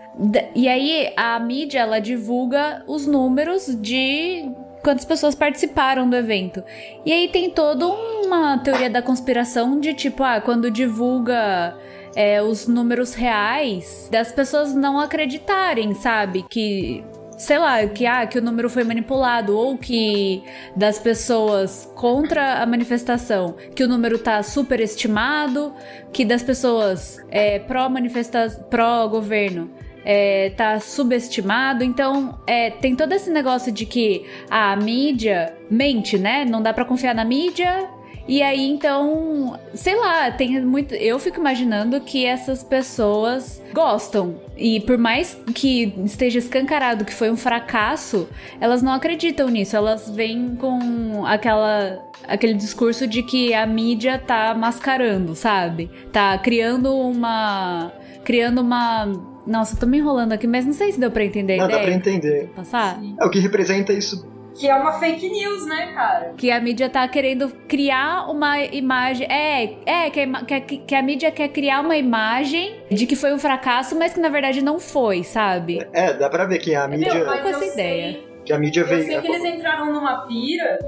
e aí a mídia ela divulga os números de quantas pessoas participaram do evento. E aí tem toda uma teoria da conspiração de tipo, ah, quando divulga é, os números reais das pessoas não acreditarem, sabe? Que sei lá, que, ah, que o número foi manipulado, ou que das pessoas contra a manifestação, que o número tá superestimado, que das pessoas é, pró-governo é, tá subestimado. Então, é, tem todo esse negócio de que a mídia mente, né? Não dá pra confiar na mídia. E aí, então, sei lá, tem muito. Eu fico imaginando que essas pessoas gostam. E por mais que esteja escancarado que foi um fracasso, elas não acreditam nisso. Elas vêm com aquela. Aquele discurso de que a mídia tá mascarando, sabe? Tá criando uma. Criando uma. Nossa, eu tô me enrolando aqui, mas não sei se deu pra entender Não, dá pra entender. Passar? É o que representa isso. Que é uma fake news, né, cara? Que a mídia tá querendo criar uma imagem. É, é, que a, que a- que a mídia quer criar uma imagem de que foi um fracasso, mas que na verdade não foi, sabe? É, dá pra ver que a Meu, mídia, mas com essa eu ideia. sei- que a mídia Eu veio. sei que eles entraram numa pira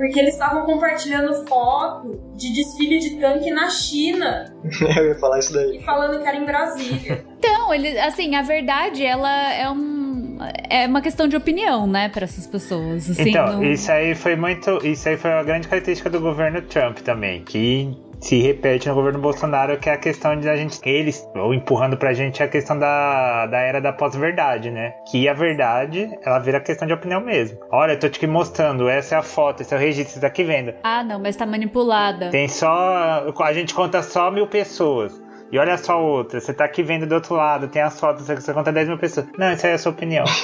porque eles estavam compartilhando foto de desfile de tanque na China *laughs* eu ia falar isso daí. e falando que era em Brasília. *laughs* Então, ele, assim, a verdade, ela é um. É uma questão de opinião, né, pra essas pessoas. Assim, então, não- isso aí foi muito. Isso aí foi uma grande característica do governo Trump também, que se repete no governo Bolsonaro, que é a questão de a gente. Eles, ou empurrando pra gente a questão da, da era da pós-verdade, né? Que a verdade, ela vira questão de opinião mesmo. Olha, eu tô te mostrando, essa é a foto, esse é o registro, você tá aqui vendo. Ah, não, mas tá manipulada. Tem só. A gente conta só mil pessoas. E olha só outra, você tá aqui vendo do outro lado, tem as fotos, você conta 10 mil pessoas. Não, isso aí é a sua opinião. *laughs*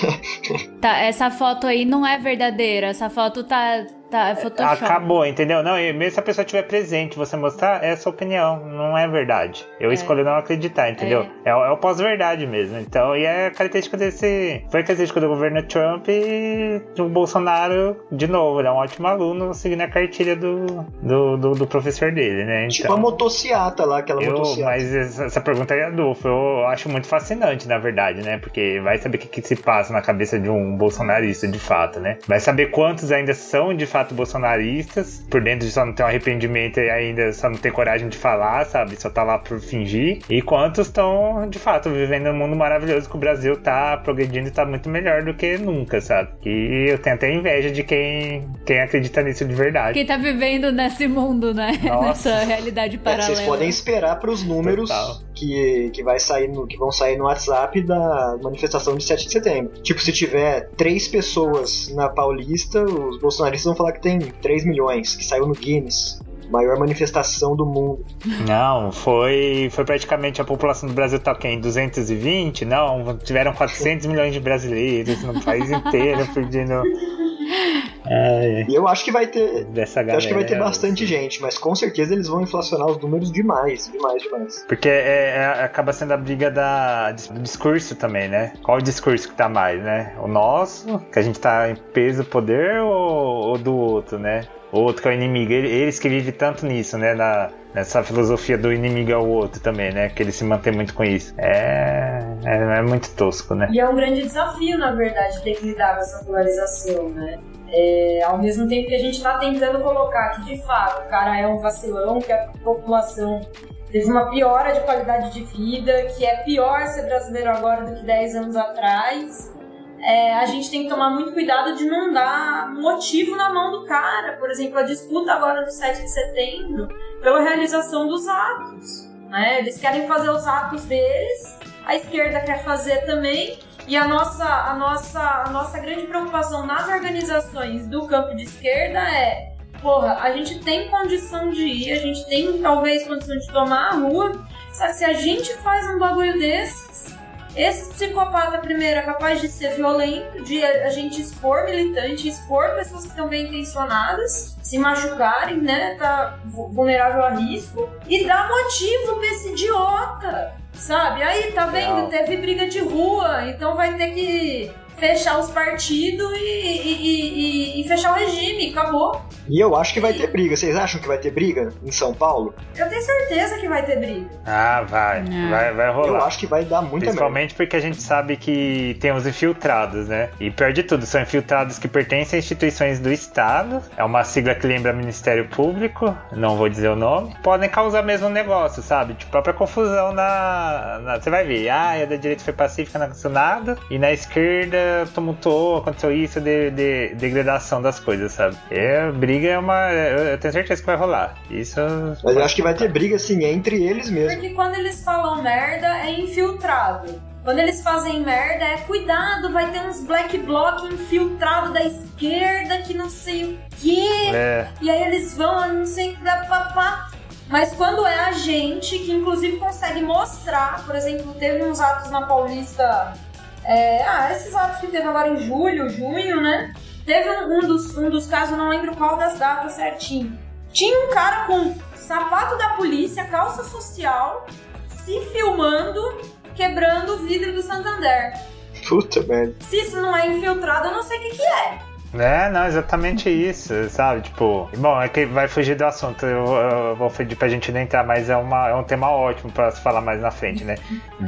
Tá, essa foto aí não é verdadeira. Essa foto tá. Tá, é Photoshop. Acabou, entendeu? Não, e mesmo se a pessoa estiver presente, você mostrar, é sua opinião, não é verdade. Eu É. escolhi não acreditar, entendeu? É, o- é o pós-verdade mesmo. Então, e é a característica desse. Foi a característica do governo Trump e do Bolsonaro, de novo, ele é um ótimo aluno seguindo a cartilha do, do, do, do professor dele, né? Tipo a motociata lá, aquela Eu, motociata. mas essa, essa pergunta é Adolfo, eu acho muito fascinante, na verdade, né? Porque vai saber o que, que se passa na cabeça de um bolsonarista, de fato, né? Vai saber quantos ainda são, de fato, bolsonaristas, por dentro só não tem um arrependimento e ainda só não tem coragem de falar, sabe? Só tá lá por fingir. E quantos estão, de fato, vivendo um mundo maravilhoso que o Brasil tá progredindo e tá muito melhor do que nunca, sabe? E eu tenho até inveja de quem, quem acredita nisso de verdade. Quem tá vivendo nesse mundo, né? Nossa. *laughs* Nessa realidade É, paralela. vocês podem esperar para os números Total. Que, que, vai sair no, que vão sair no WhatsApp da manifestação de 7 de setembro. Tipo, se tiver três pessoas na Paulista, os bolsonaristas vão falar que tem 3 milhões, que saiu no Guinness. Maior manifestação do mundo. Não, foi, foi praticamente a população do Brasil tá quem? 220? Não, tiveram 400 milhões de brasileiros no país inteiro *laughs* pedindo. É, E eu acho que vai ter. dessa Eu galera. acho que vai ter bastante gente, mas com certeza eles vão inflacionar os números demais, demais, demais. Porque é- é- acaba sendo a briga da, do discurso também, né? Qual o discurso que tá mais, né? O nosso, que a gente tá em peso, poder, ou, ou do outro, né? O outro que é o inimigo. Ele- Eles que vivem tanto nisso, né? Na, nessa filosofia do inimigo é o outro também, né? Que ele se mantém muito com isso. É, é, é muito tosco, né? E é um grande desafio, na verdade, ter que lidar com essa polarização, né? É, ao mesmo tempo que a gente está tentando colocar que, de fato, o cara é um vacilão, que a população teve uma piora de qualidade de vida, que é pior ser brasileiro agora do que 10 anos atrás. É, a gente tem que tomar muito cuidado de não dar motivo na mão do cara. Por exemplo, a disputa agora do 7 de setembro pela realização dos atos. Né? Eles querem fazer os atos deles, a esquerda quer fazer também, e a nossa, a nossa, a nossa grande preocupação nas organizações do campo de esquerda é: porra, a gente tem condição de ir, a gente tem talvez condição de tomar a rua, só que se a gente faz um bagulho desses, esse psicopata, primeiro, é capaz de ser violento, de a gente expor militante, expor pessoas que estão bem intencionadas, se machucarem, né? Tá vu- vulnerável a risco, e dar motivo pra esse idiota, sabe? Aí, tá vendo? Teve briga de rua, então vai ter que fechar os partidos e, e- e- e- fechar o regime, acabou. E eu acho que vai ter briga. Vocês acham que vai ter briga em São Paulo? Eu tenho certeza que vai ter briga. Ah, vai. É. Vai, vai Eu rolar. acho que vai dar muita merda. Principalmente porque a gente sabe que tem os infiltrados, né? E pior de tudo, são infiltrados que pertencem a instituições do Estado. É uma sigla que lembra Ministério Público, não vou dizer o nome. Podem causar mesmo negócio, sabe? Tipo, própria confusão na, na- Você vai ver, ah, a da direita foi pacífica, não aconteceu nada. E na esquerda tumultuou, aconteceu isso, de, de- degradação das coisas, sabe? É, briga é uma. Eu eu tenho certeza que vai rolar. Isso. Mas eu acho que vai ter briga, assim, entre eles mesmo. Porque quando eles falam merda, é infiltrado. Quando eles fazem merda, é cuidado, vai ter uns black bloc infiltrado da esquerda que não sei o quê. É, E aí eles vão, não sei o que dá papá. Mas quando é a gente, que inclusive consegue mostrar, por exemplo, teve uns atos na Paulista. É, ah, esses atos que teve agora em julho, junho, né? Teve um, um dos, um dos casos, eu não lembro qual das datas certinho. Tinha um cara com sapato da polícia, calça social, se filmando, quebrando o vidro do Santander. Puta merda. Se isso não é infiltrado, eu não sei o que, que é. É, não, exatamente isso, sabe? Tipo, bom, é que vai fugir do assunto, eu, eu vou pedir pra gente não entrar, mas é, uma, é um tema ótimo pra se falar mais na frente, né?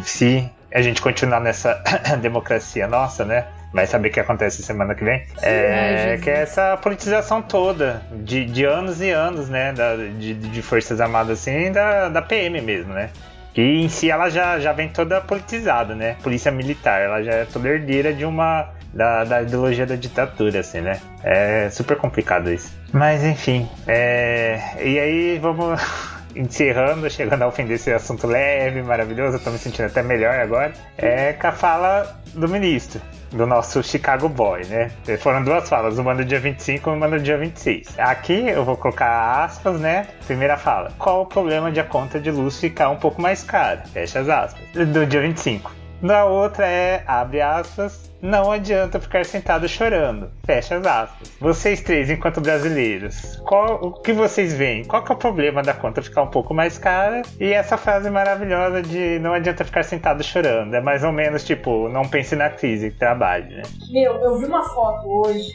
Se a gente continuar nessa *coughs* democracia nossa, né? Vai saber o que acontece semana que vem. É, que é essa politização toda, de, de anos e anos, né? Da, de, de Forças Armadas, assim, da, da PM mesmo, né? Que em si ela já, já vem toda politizada, né? Polícia militar, ela já é toda herdeira de uma. Da, da ideologia da ditadura, assim, né? É super complicado isso. Mas enfim, é... e aí vamos *laughs* encerrando, chegando ao fim desse assunto leve, maravilhoso, tô me sentindo até melhor agora. É com a fala do ministro, do nosso Chicago Boy, né? Foram duas falas, uma no dia 25 e uma no dia 26. Aqui eu vou colocar aspas, né? Primeira fala. Qual o problema de a conta de luz ficar um pouco mais cara? Fecha as aspas. Do dia 25. Na outra é, abre aspas, não adianta ficar sentado chorando. Fecha as aspas. Vocês três, enquanto brasileiros, qual, o que vocês veem? Qual que é o problema da conta ficar um pouco mais cara? E essa frase maravilhosa de não adianta ficar sentado chorando. É mais ou menos tipo, não pense na crise, trabalhe, né? Meu, eu vi uma foto hoje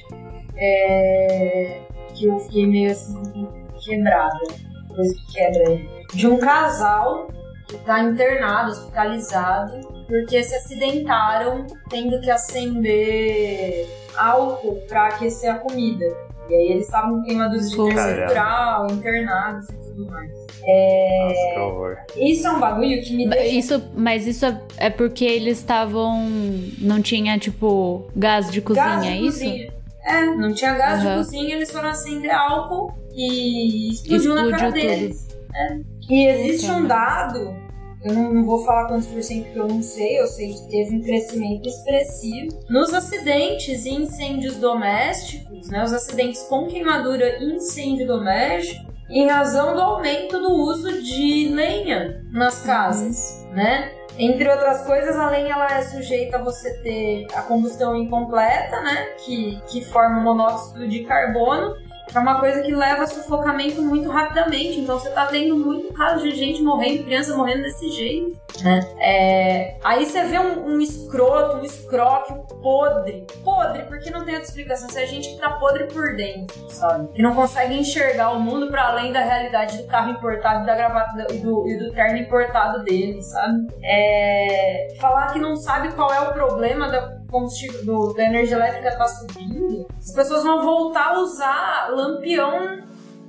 é, que eu fiquei meio assim quebrada. Coisa que quebra De um casal que tá internado, hospitalizado, porque se acidentaram tendo que acender álcool para aquecer a comida. E aí eles estavam com queimaduras de estrutural, internados e tudo mais. É... Nossa, isso é um bagulho que me deixa... Isso, mas isso é porque eles estavam... Não tinha, tipo, gás de cozinha, gás de é isso? Cozinha. É, não tinha gás uhum. de cozinha, eles foram acender álcool e explodiu, explodiu na cara tudo. deles. É. E existe um dado eu não, não, vou falar quantos por cento que eu não sei, eu sei que teve um crescimento expressivo. Nos acidentes e incêndios domésticos, né, os acidentes com queimadura e incêndio doméstico, em razão do aumento do uso de lenha nas casas, uhum. né? Entre outras coisas, a lenha ela é sujeita a você ter a combustão incompleta, né? Que, que forma monóxido de carbono é uma coisa que leva a sufocamento muito rapidamente. Então você tá tendo muito caso de gente morrendo, criança morrendo desse jeito, né? É... Aí você vê um, um escroto, um escroque, um podre. Podre, porque não tem outra explicação. Se é gente que tá podre por dentro, sabe? Que não consegue enxergar o mundo para além da realidade do carro importado, da gravata e do, e do terno importado dele, sabe? É... Falar que não sabe qual é o problema da combustível do, da energia elétrica está subindo, as pessoas vão voltar a usar lampião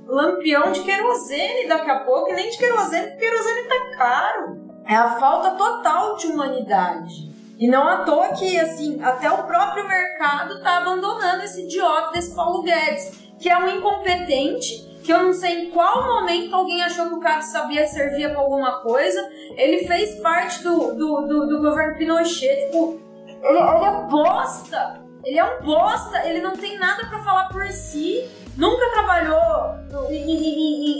lampião de querosene daqui a pouco, e nem de querosene, porque querosene tá caro. É a falta total de humanidade. E não à toa que, assim, até o próprio mercado tá abandonando esse idiota desse Paulo Guedes, que é um incompetente, que eu não sei em qual momento alguém achou que o cara sabia servir para alguma coisa. Ele fez parte do, do, do, do governo Pinochet, tipo, ele, ele é bosta. Ele é um bosta. Ele não tem nada para falar por si. Nunca trabalhou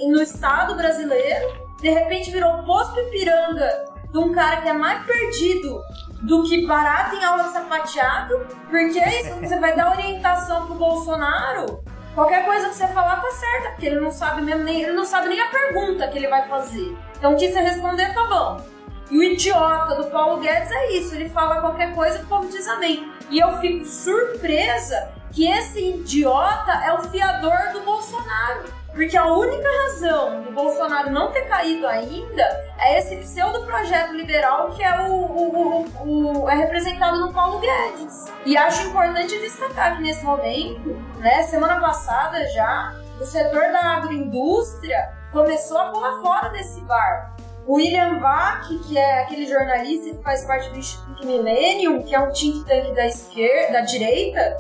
no, Estado brasileiro. De repente virou posto Ipiranga de um cara que é mais perdido do que barato em aula sapateado. Porque é isso, você vai dar orientação pro Bolsonaro. Qualquer coisa que você falar tá certa, porque ele não sabe mesmo nem, ele não sabe nem a pergunta que ele vai fazer. Então o que você responder tá bom. E o idiota do Paulo Guedes é isso, ele fala qualquer coisa e o povo diz amém. E eu fico surpresa que esse idiota é o fiador do Bolsonaro. Porque a única razão do Bolsonaro não ter caído ainda é esse pseudo projeto liberal que é, o, o, o, o, é representado no Paulo Guedes. E acho importante destacar que nesse momento, né, semana passada já, o setor da agroindústria começou a pular fora desse barco. William Vac, que é aquele jornalista que faz parte do Instituto Millennium, que é um think tank da esquerda, da direita,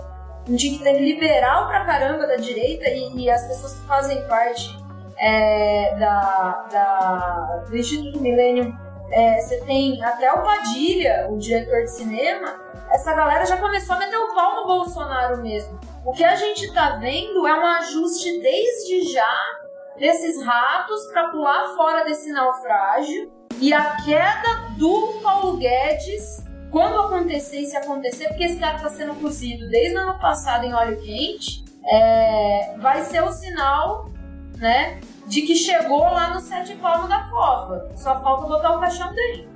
um think tank liberal pra caramba da direita, e, e as pessoas que fazem parte é, da, da, do Instituto Millennium, é, você tem até o Padilha, o diretor de cinema, essa galera já começou a meter o pau no Bolsonaro mesmo. O que a gente tá vendo é um ajuste desde já desses ratos para pular fora desse naufrágio e a queda do Paulo Guedes quando acontecer e se acontecer, porque esse cara está sendo cozido desde o ano passado em óleo quente, é, vai ser o sinal, né, de que chegou lá no sete palmos da cova. Só falta botar o caixão dentro.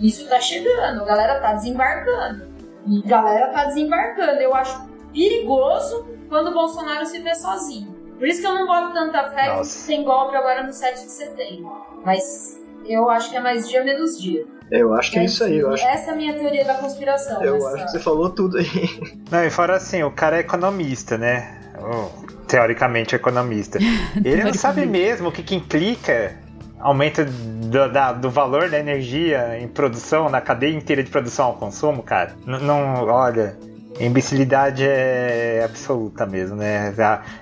Isso tá chegando, a galera tá desembarcando. E galera tá desembarcando. Eu acho perigoso quando o Bolsonaro se vê sozinho. Por isso que eu não boto tanta fé Nossa. que tem golpe agora no 7 de setembro. Mas eu acho que é mais dia menos dia. Eu acho que é, é isso aí. Eu acho... Essa é a minha teoria da conspiração. Eu essa... acho que você falou tudo aí. Não, e fora assim, o cara é economista, né? teoricamente economista. *laughs* Ele não sabe mesmo o que, que implica aumento do, da, do valor da energia em produção, na cadeia inteira de produção ao consumo, cara. N não, olha, Imbecilidade é absoluta mesmo, né?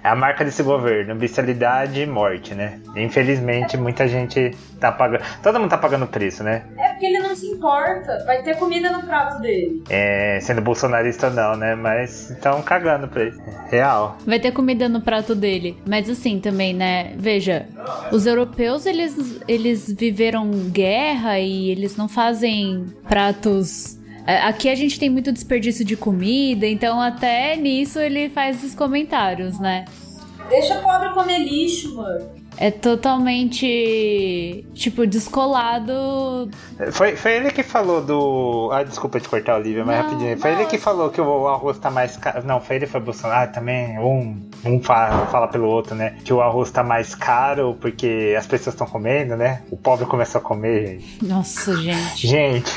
É a marca desse governo, imbecilidade e morte, né? Infelizmente, muita gente tá pagando. Todo mundo tá pagando preço, né? É porque ele não se importa. Vai ter comida no prato dele. É, sendo bolsonarista não, né? Mas estão cagando pra ele. Real. Vai ter comida no prato dele. Mas assim também, né? Veja, os europeus, eles, eles viveram guerra e eles não fazem pratos É, aqui a gente tem muito desperdício de comida, então até nisso ele faz os comentários, né? Deixa o pobre comer lixo, mano é totalmente, tipo, descolado. Foi, foi ele que falou do. Ah, desculpa te cortar, Olivia, mas não, rapidinho. Foi ele que falou que o arroz tá mais caro. Não, foi ele foi Bolsonaro ah, também. Um, um fala, fala pelo outro, né? Que o arroz tá mais caro porque as pessoas estão comendo, né? O pobre começou a comer. Nossa, gente. Gente,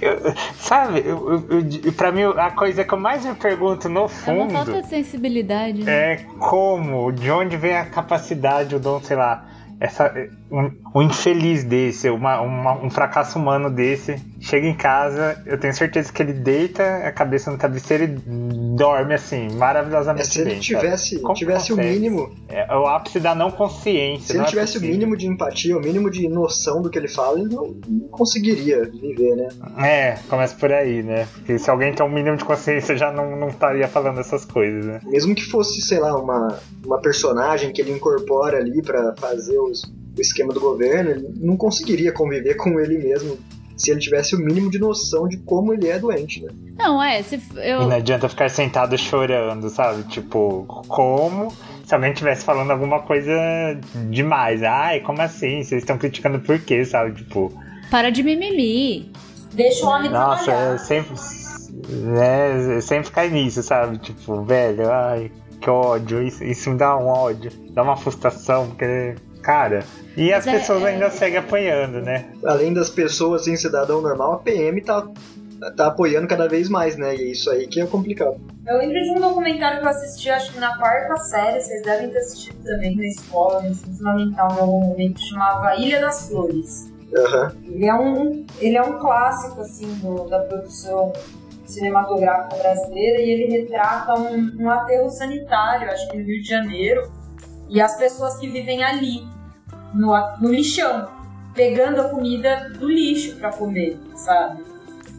eu, sabe, eu, eu, pra mim a coisa que eu mais me pergunto no fundo. É uma falta de sensibilidade, né? É como, de onde vem a capacidade, o dom, sei lá, essa, um, um infeliz desse, uma, uma, um fracasso humano desse, chega em casa, eu tenho certeza que ele deita a cabeça no travesseiro e dorme assim, maravilhosamente é, se bem. ele tivesse, tivesse o mínimo. É, é, o ápice da não consciência. Se ele é tivesse o mínimo de empatia, o mínimo de noção do que ele fala, ele não, não conseguiria viver, né? É, começa por aí, né? Porque se alguém tem um mínimo de consciência já não, não estaria falando essas coisas, né? Mesmo que fosse, sei lá, uma, uma personagem que ele incorpora ali para fazer os o esquema do governo, ele não conseguiria conviver com ele mesmo se ele tivesse o mínimo de noção de como ele é doente, né? Não, é, se eu... E não adianta ficar sentado chorando, sabe? Tipo, como se alguém estivesse falando alguma coisa demais. Ai, como assim? Vocês estão criticando por quê, sabe? Tipo... Para de mimimi. Deixa o homem Nossa, trabalhar. é sempre... É, sempre cai nisso, sabe? Tipo, velho, ai, que ódio. Isso, isso me dá um ódio. Dá uma frustração, porque cara. E as é, pessoas é... ainda seguem apoiando, né? Além das pessoas sem cidadão normal, a PM tá, tá apoiando cada vez mais, né? E é isso aí que é complicado. Eu lembro de um documentário que eu assisti, acho que na quarta série, vocês devem ter assistido também na escola, no ensino fundamental, em algum momento, chamava Ilha das Flores. Uhum. Ele, é um, ele é um clássico, assim, do, da produção cinematográfica brasileira e ele retrata um, um aterro sanitário, acho que no Rio de Janeiro, e as pessoas que vivem ali no, no lixão, pegando a comida do lixo para comer, sabe?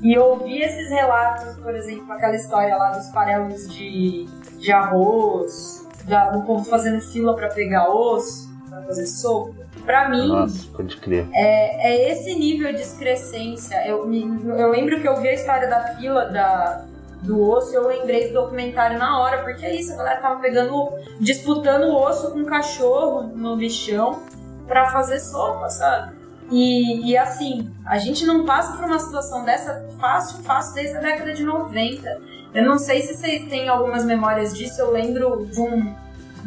E ouvir esses relatos, por exemplo, aquela história lá dos farelos de, de arroz, da, do povo fazendo fila para pegar osso, para fazer sopa. Pra mim, Nossa, pode crer. É, é esse nível de excrescência. Eu, eu lembro que eu vi a história da fila da, do osso, eu lembrei do documentário na hora, porque é isso, a galera tava pegando, disputando o osso com um cachorro no lixão para fazer sopa, sabe? E, e, assim, a gente não passa por uma situação dessa fácil, fácil desde a década de 90. Eu não sei se vocês têm algumas memórias disso, eu lembro de um.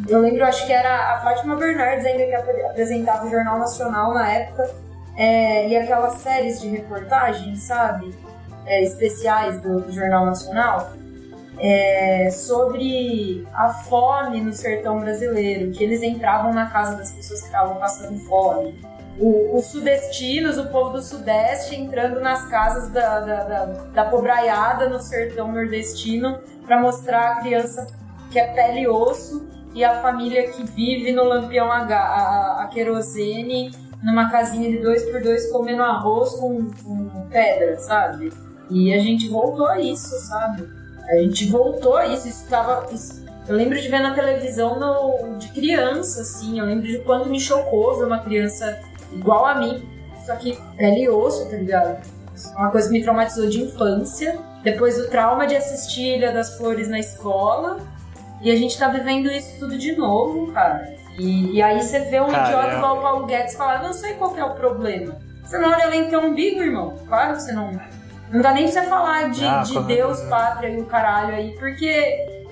Eu lembro, acho que era a Fátima Bernardes ainda que apresentava o Jornal Nacional na época, é, e aquelas séries de reportagem, sabe? É, especiais do, do Jornal Nacional é, sobre a fome no sertão brasileiro, que eles entravam na casa das pessoas que estavam passando fome. O, os sudestinos, o povo do sudeste, entrando nas casas da, da, da, da pobraiada no sertão nordestino para mostrar a criança que é pele e osso e a família que vive no lampião a, a, a querosene numa casinha de dois por dois comendo arroz com, com pedra, sabe? E a gente voltou a isso, sabe? A gente voltou a isso, isso tava. Isso, eu lembro de ver na televisão no, de criança, assim. Eu lembro de quanto me chocou ver uma criança igual a mim, só que pele e osso, tá ligado? Uma coisa que me traumatizou de infância. Depois o trauma de assistir Ilha das Flores na escola. E a gente tá vivendo isso tudo de novo, cara. E, e aí você vê um Caramba. idiota igual o Paulo Guedes falar, não sei qual é o problema. Você não olha além teu umbigo, irmão. Claro que você não não dá nem pra você falar de, ah, de Deus, pátria e o caralho aí, porque,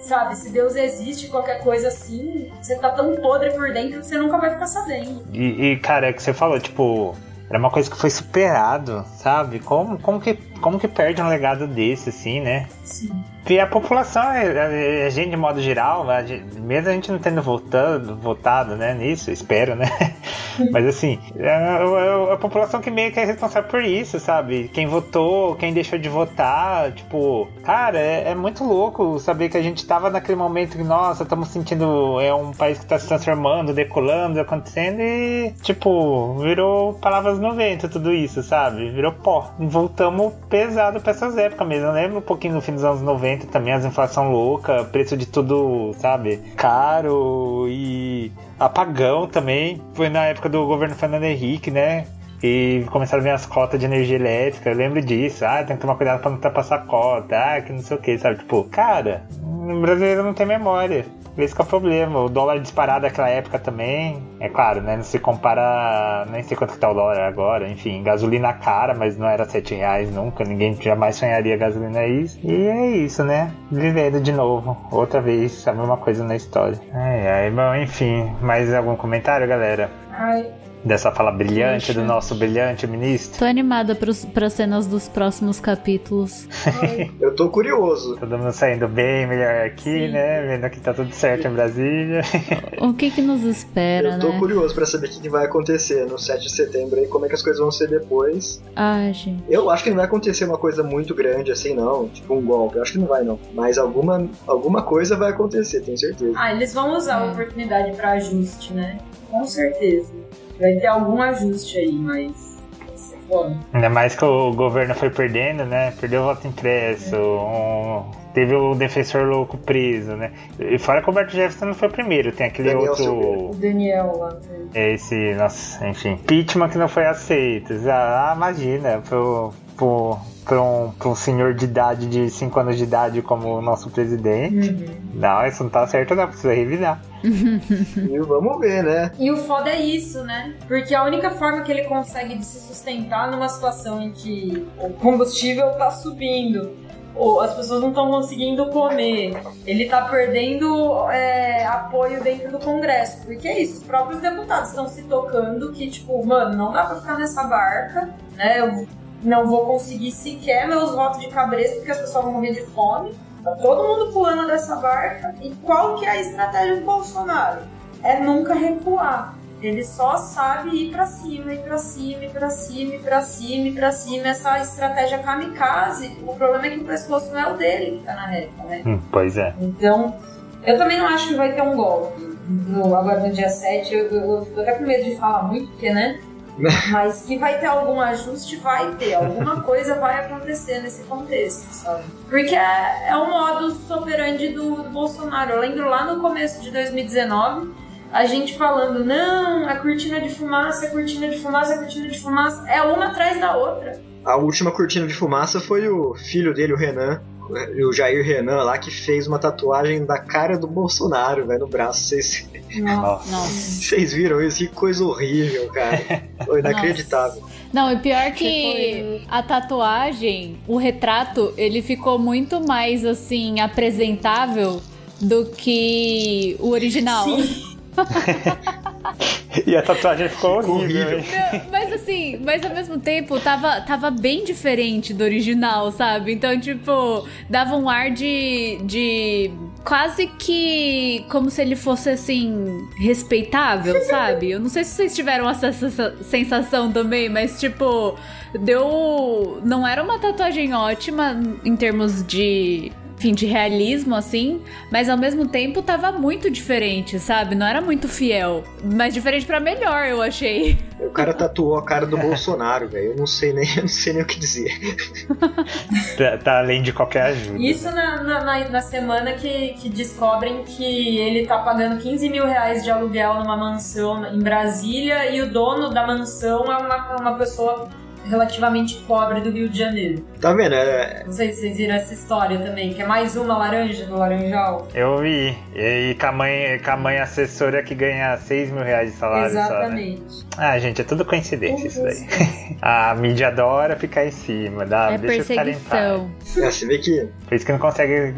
sabe, se Deus existe, qualquer coisa assim, você tá tão podre por dentro que você nunca vai ficar sabendo. E, e cara, é que você falou, tipo, era uma coisa que foi superado, sabe? Como, como, que, como que perde um legado desse, assim, né? Sim. E a população, a, a gente de modo geral, a gente, mesmo a gente não tendo votado, votado né, nisso, espero, né? *laughs* Mas assim, é, é, é a população que meio que é responsável por isso, sabe? Quem votou, quem deixou de votar, tipo, cara, é, é muito louco saber que a gente tava naquele momento que, nossa, estamos sentindo, é um país que tá se transformando, decolando, acontecendo e, tipo, virou palavras no vento tudo isso, sabe? Virou pó. Voltamos pesado pra essas épocas mesmo. Eu lembro um pouquinho no fim dos anos 90 90 também, as inflação louca, preço de tudo, sabe, caro e apagão também. Foi na época do governo Fernando Henrique, né? E começaram a vir as cotas de energia elétrica. Eu lembro disso. Ah, tem que tomar cuidado pra não ultrapassar a cota. Ah, que não sei o que, sabe? Tipo, cara, o brasileiro não tem memória. Esse que é o problema. O dólar disparado naquela época também. É claro, né? Não se compara. Nem sei quanto que tá o dólar agora. Enfim, gasolina cara, mas não era 7 reais nunca. Ninguém jamais sonharia gasolina isso. E é isso, né? Vivendo de novo. Outra vez, a mesma coisa na história. Ai, ai, bom, enfim. Mais algum comentário, galera? Ai, Dessa fala brilhante Poxa. do nosso brilhante ministro. Tô animada pros, pras cenas dos próximos capítulos. *laughs* ai. Eu tô curioso. Todo mundo saindo bem melhor aqui, Sim. né? Vendo que tá tudo certo em Brasília. O que que nos espera, Eu tô né? curioso pra saber o que que vai acontecer no 7 de setembro aí, como é que as coisas vão ser depois. Ai, gente. Eu acho que não vai acontecer uma coisa muito grande assim, não. Tipo um golpe. Eu acho que não vai, não. Mas alguma, alguma coisa vai acontecer, tenho certeza. Ah, eles vão usar a oportunidade pra ajuste, né? Com certeza. Vai ter algum ajuste aí, mas. foda. Ainda mais que o governo foi perdendo, né? Perdeu o voto impresso. um- Teve o defensor louco preso, né? E fora que o Roberto Jefferson não foi o primeiro, tem aquele Daniel outro. Silveira. O Daniel lá. né? Esse, nossa, enfim. Impeachment que não foi aceito. Ah, imagina, pro, pro, pra, um, pra um senhor de idade, de 5 anos de idade como o nosso presidente. Uhum. Não, isso não tá certo, não, precisa revisar. E vamos ver, né? E o foda é isso, né? Porque a única forma que ele consegue de se sustentar numa situação em que o combustível tá subindo, ou as pessoas não estão conseguindo comer, ele tá perdendo é, apoio dentro do Congresso. Porque é isso, os próprios deputados estão se tocando que, tipo, mano, não dá pra ficar nessa barca, né? Eu não vou conseguir sequer meus votos de cabresto porque as pessoas vão morrer de fome. Tá todo mundo pulando dessa barca. E qual que é a estratégia do Bolsonaro? É nunca recuar. Ele só sabe ir pra cima, ir pra cima, ir pra cima, ir pra cima, ir pra cima. Essa estratégia kamikaze, o problema é que o pescoço não é o dele que tá na reta, né? Hum, pois é. Então, eu também não acho que vai ter um golpe. No, agora no dia 7, eu, eu, eu fico até com medo de falar muito, porque, né? Mas que vai ter algum ajuste, vai ter. Alguma coisa vai acontecer nesse contexto, sabe? Porque é, é o modus operandi do, do Bolsonaro. Eu lembro lá no começo de 2019, a gente falando, não, a cortina de fumaça, a cortina de fumaça, a cortina de fumaça. É uma atrás da outra. A última cortina de fumaça foi o filho dele, o Renan, o Jair Renan lá, que fez uma tatuagem da cara do Bolsonaro, velho, no braço. Vocês, Nossa. *laughs* Nossa. vocês viram isso? Que coisa horrível, cara. Foi inacreditável. Não, e pior que a tatuagem, o retrato, ele ficou muito mais assim apresentável do que o original. Sim. *laughs* *laughs* E a tatuagem ficou horrível? Não, mas assim, mas ao mesmo tempo tava, tava bem diferente do original, sabe? Então, tipo, dava um ar de. de quase que como se ele fosse assim, respeitável, *laughs* sabe? Eu não sei se vocês tiveram essa sensa- sensação também, mas tipo, deu. Não era uma tatuagem ótima em termos de. Enfim, de realismo, assim, mas ao mesmo tempo tava muito diferente, sabe? Não era muito fiel. Mas diferente pra melhor, eu achei. O cara tatuou a cara do Bolsonaro, velho. Eu não sei nem, *laughs* eu não sei nem o que dizer. *laughs* Tá, tá além de qualquer ajuda. Isso na, na, na- na semana que, que descobrem que ele tá pagando 15 mil reais de aluguel numa mansão em Brasília e o dono da mansão é uma, uma pessoa relativamente pobre do Rio de Janeiro. Tá vendo? É, Não sei se vocês viram essa história também, que é mais uma laranja no Laranjal. Eu vi. E com a mãe, com a mãe assessora que ganha 6 mil reais de salário só, né? Ah, gente, é tudo coincidência isso daí. *laughs* A mídia adora ficar em cima, dá, é deixa os caras em paz. perseguição. é, você vê que Por isso que não consegue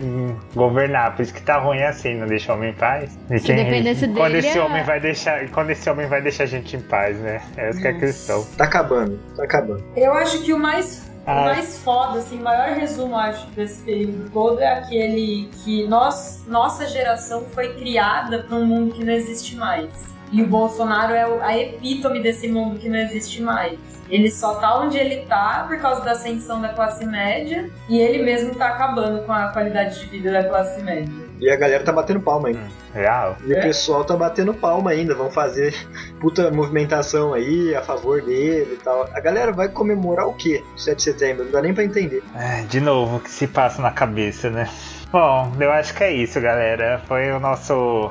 governar, por isso que tá ruim assim, não deixa o homem em paz. E Se dependesse quando dele, esse é- homem vai deixar, quando esse homem vai deixar a gente em paz, né? É essa que é a questão. tá acabando, tá acabando. Eu acho que o mais, o Ah. mais foda, assim, o maior resumo, acho, desse período todo é aquele que nós, nossa geração foi criada para um mundo que não existe mais. E o Bolsonaro é o- a epítome desse mundo que não existe mais. Ele só tá onde ele tá por causa da ascensão da classe média e ele mesmo tá acabando com a qualidade de vida da classe média. E a galera tá batendo palma ainda. Real. E o É? pessoal tá batendo palma ainda, vão fazer puta movimentação aí a favor dele e tal. A galera vai comemorar o quê? 7 de setembro, não dá nem pra entender. É, de novo, o que se passa na cabeça, né? Bom, eu acho que é isso, galera. Foi o nosso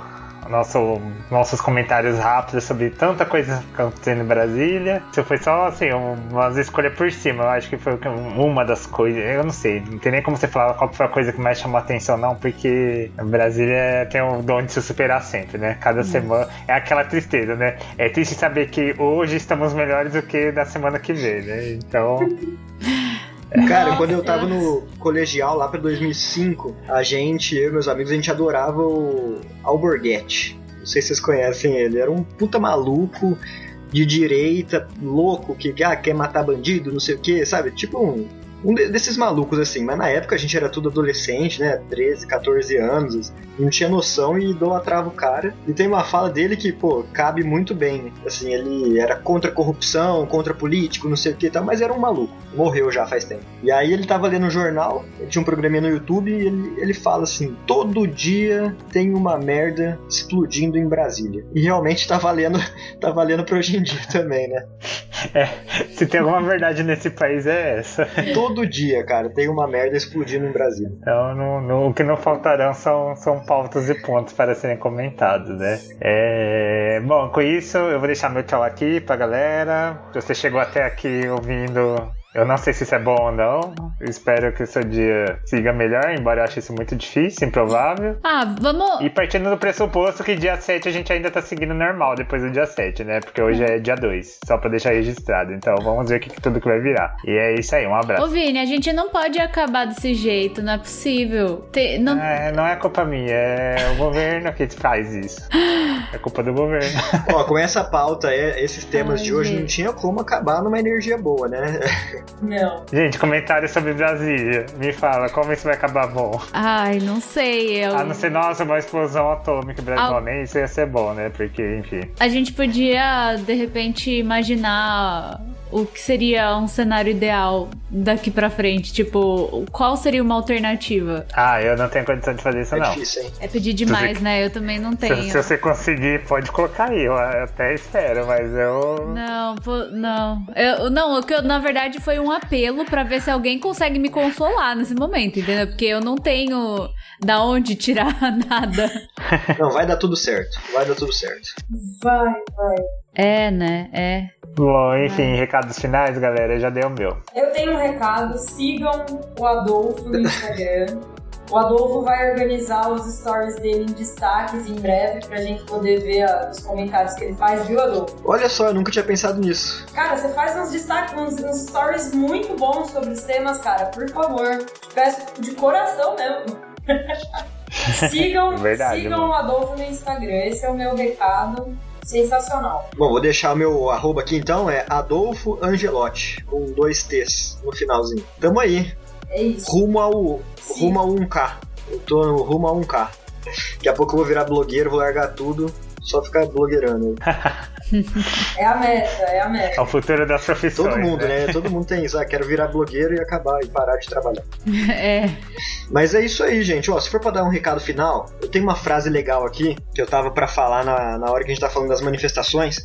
nosso, nossos comentários rápidos sobre tanta coisa acontecendo em Brasília. Se foi só assim, umas escolhas por cima, eu acho que foi uma das coisas. Eu não sei, não tem nem como você falar qual foi a coisa que mais chamou a atenção, não, porque Brasília tem o dom de se superar sempre, né? Cada semana é aquela tristeza, né? É triste saber que hoje estamos melhores do que da semana que vem, né? Então. *laughs* Cara, Nossa, quando eu tava no colegial lá pra 2005, a gente, eu e meus amigos, a gente adorava o Alborguete. Não sei se vocês conhecem ele. Era um puta maluco de direita, louco, que ah, quer matar bandido, não sei o que, sabe? Tipo um um desses malucos assim, mas na época a gente era tudo adolescente, né? 13, 14 anos, não tinha noção e idolatrava o cara. E tem uma fala dele que, pô, cabe muito bem. Assim, ele era contra a corrupção, contra político, não sei o que tal, mas era um maluco. Morreu já faz tempo. E aí ele tava lendo um jornal, tinha um programinha no YouTube e ele, ele fala assim: todo dia tem uma merda explodindo em Brasília. E realmente tá valendo, *laughs* tá valendo pra hoje em dia também, né? É, se tem alguma verdade nesse país é essa. Todo dia, cara, tem uma merda explodindo em Brasília. Então, no, no, o que não faltarão são, são pautas e pontos para serem comentados, né? É, bom, com isso, eu vou deixar meu tchau aqui pra galera. Você chegou até aqui ouvindo eu não sei se isso é bom ou não. Eu espero que o seu dia siga melhor, embora eu ache isso muito difícil, improvável. Ah, vamos. E partindo do pressuposto que dia 7 a gente ainda tá seguindo normal depois do dia 7, né? Porque hoje é dia 2, só pra deixar registrado. Então vamos ver o que, que tudo que vai virar. E é isso aí, um abraço. Ô, Vini, a gente não pode acabar desse jeito, não é possível. Te... Não... É, não é culpa minha, é o governo que faz isso. É culpa do governo. Ó, com essa pauta, esses temas Ai, de hoje, gente. não tinha como acabar numa energia boa, né? Não. Gente, comentário sobre Brasília. Me fala, como isso vai acabar bom? Ai, não sei. Eu... A não ser, nossa, uma explosão atômica brasileira. Al... Isso ia ser bom, né? Porque, enfim. A gente podia, de repente, imaginar o que seria um cenário ideal daqui para frente? Tipo, qual seria uma alternativa? Ah, eu não tenho condição de fazer isso, é não. Difícil, hein? É pedir demais, você... né? Eu também não tenho. Se, se, você conseguir, pode colocar aí. Eu até espero, mas eu. Não, não. Eu, não, o que eu, na verdade, foi um apelo para ver se alguém consegue me consolar nesse momento, entendeu? Porque eu não tenho da onde tirar *laughs* nada. Não, vai dar tudo certo. Vai dar tudo certo. Vai, vai. É, né? É. Bom, enfim, recados finais, galera. Já dei o meu. Eu tenho um recado. Sigam o Adolfo no Instagram. O Adolfo vai organizar os stories dele em destaques em breve pra gente poder ver a, os comentários que ele faz, viu, Adolfo? Olha só, eu nunca tinha pensado nisso. Cara, você faz uns destaques, uns, uns stories muito bons sobre os temas, cara. Por favor. Peço de coração mesmo. *laughs* sigam, Verdade, sigam o Adolfo no Instagram. Esse é o meu recado. Sensacional. Bom, vou deixar o meu arroba aqui então, é Adolfo Angelotti, com dois T's no finalzinho. Tamo aí. É isso. Rumo ao, rumo ao 1K. Eu tô no rumo ao 1K. Daqui a pouco eu vou virar blogueiro, vou largar tudo, só ficar blogueirando. É a meta, é a meta. É o futuro das profissões. Todo mundo, né? né? Todo mundo tem isso. Ah, quero virar blogueiro e acabar e parar de trabalhar. *laughs* É. Mas é isso aí, gente. Ó, se for pra dar um recado final, eu tenho uma frase legal aqui que eu tava para falar na, na hora que a gente tá falando das manifestações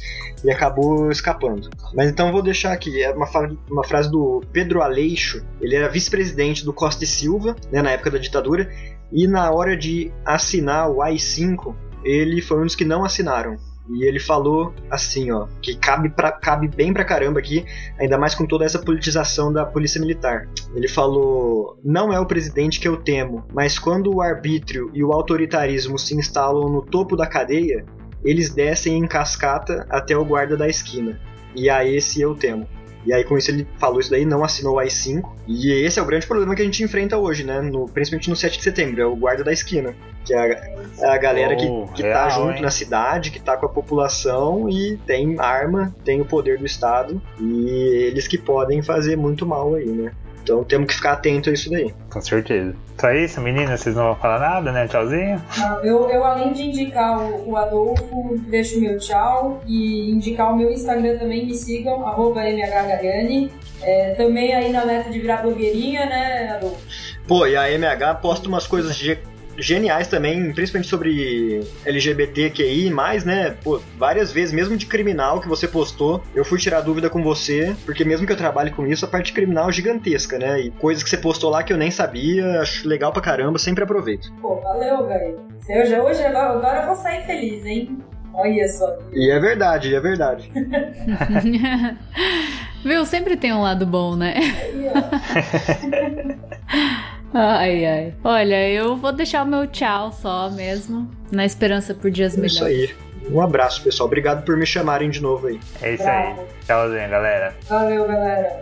e acabou escapando. Mas então eu vou deixar aqui. É uma, uma frase do Pedro Aleixo. Ele era vice-presidente do Costa e Silva, né, na época da ditadura. E na hora de assinar o AI-5, ele foi um dos que não assinaram. E ele falou assim, ó, que cabe, pra, cabe bem pra caramba aqui, ainda mais com toda essa politização da polícia militar. Ele falou: Não é o presidente que eu temo, mas quando o arbítrio e o autoritarismo se instalam no topo da cadeia, eles descem em cascata até o guarda da esquina. E a esse eu temo. E aí, com isso, ele falou isso daí, não assinou o i5. E esse é o grande problema que a gente enfrenta hoje, né? No, principalmente no 7 de setembro, é o guarda da esquina. Que é a, é a galera oh, que, que tá real, tá junto hein? na cidade, que tá com a população e tem arma, tem o poder do Estado. E eles que podem fazer muito mal aí, né? Então temos que ficar atento a isso daí. Com certeza. Só isso, meninas? Vocês não vão falar nada, né? Tchauzinho? Não, eu, eu além de indicar o, o Adolfo, deixo o meu tchau e indicar o meu Instagram também, me sigam, arroba. É, também aí na meta de virar blogueirinha, né, Adolfo? Pô, e a MH posta umas coisas de geniais também, principalmente sobre LGBTQI, né? Pô, várias vezes, mesmo de criminal que você postou, eu fui tirar dúvida com você, porque mesmo que eu trabalhe com isso, a parte criminal é gigantesca, né? E coisas que você postou lá que eu nem sabia, acho legal pra caramba, sempre aproveito. Pô, valeu, velho. Hoje, hoje agora eu vou sair feliz, hein? Olha só. E é verdade, é verdade. *laughs* Viu? Sempre tem um lado bom, né? *laughs* ai, ai. Olha, eu vou deixar o meu tchau só mesmo, na esperança por dias é melhores. Isso aí. Um abraço, pessoal. Obrigado por me chamarem de novo aí. É isso Bravo. aí. Tchauzinho, galera. Valeu, galera.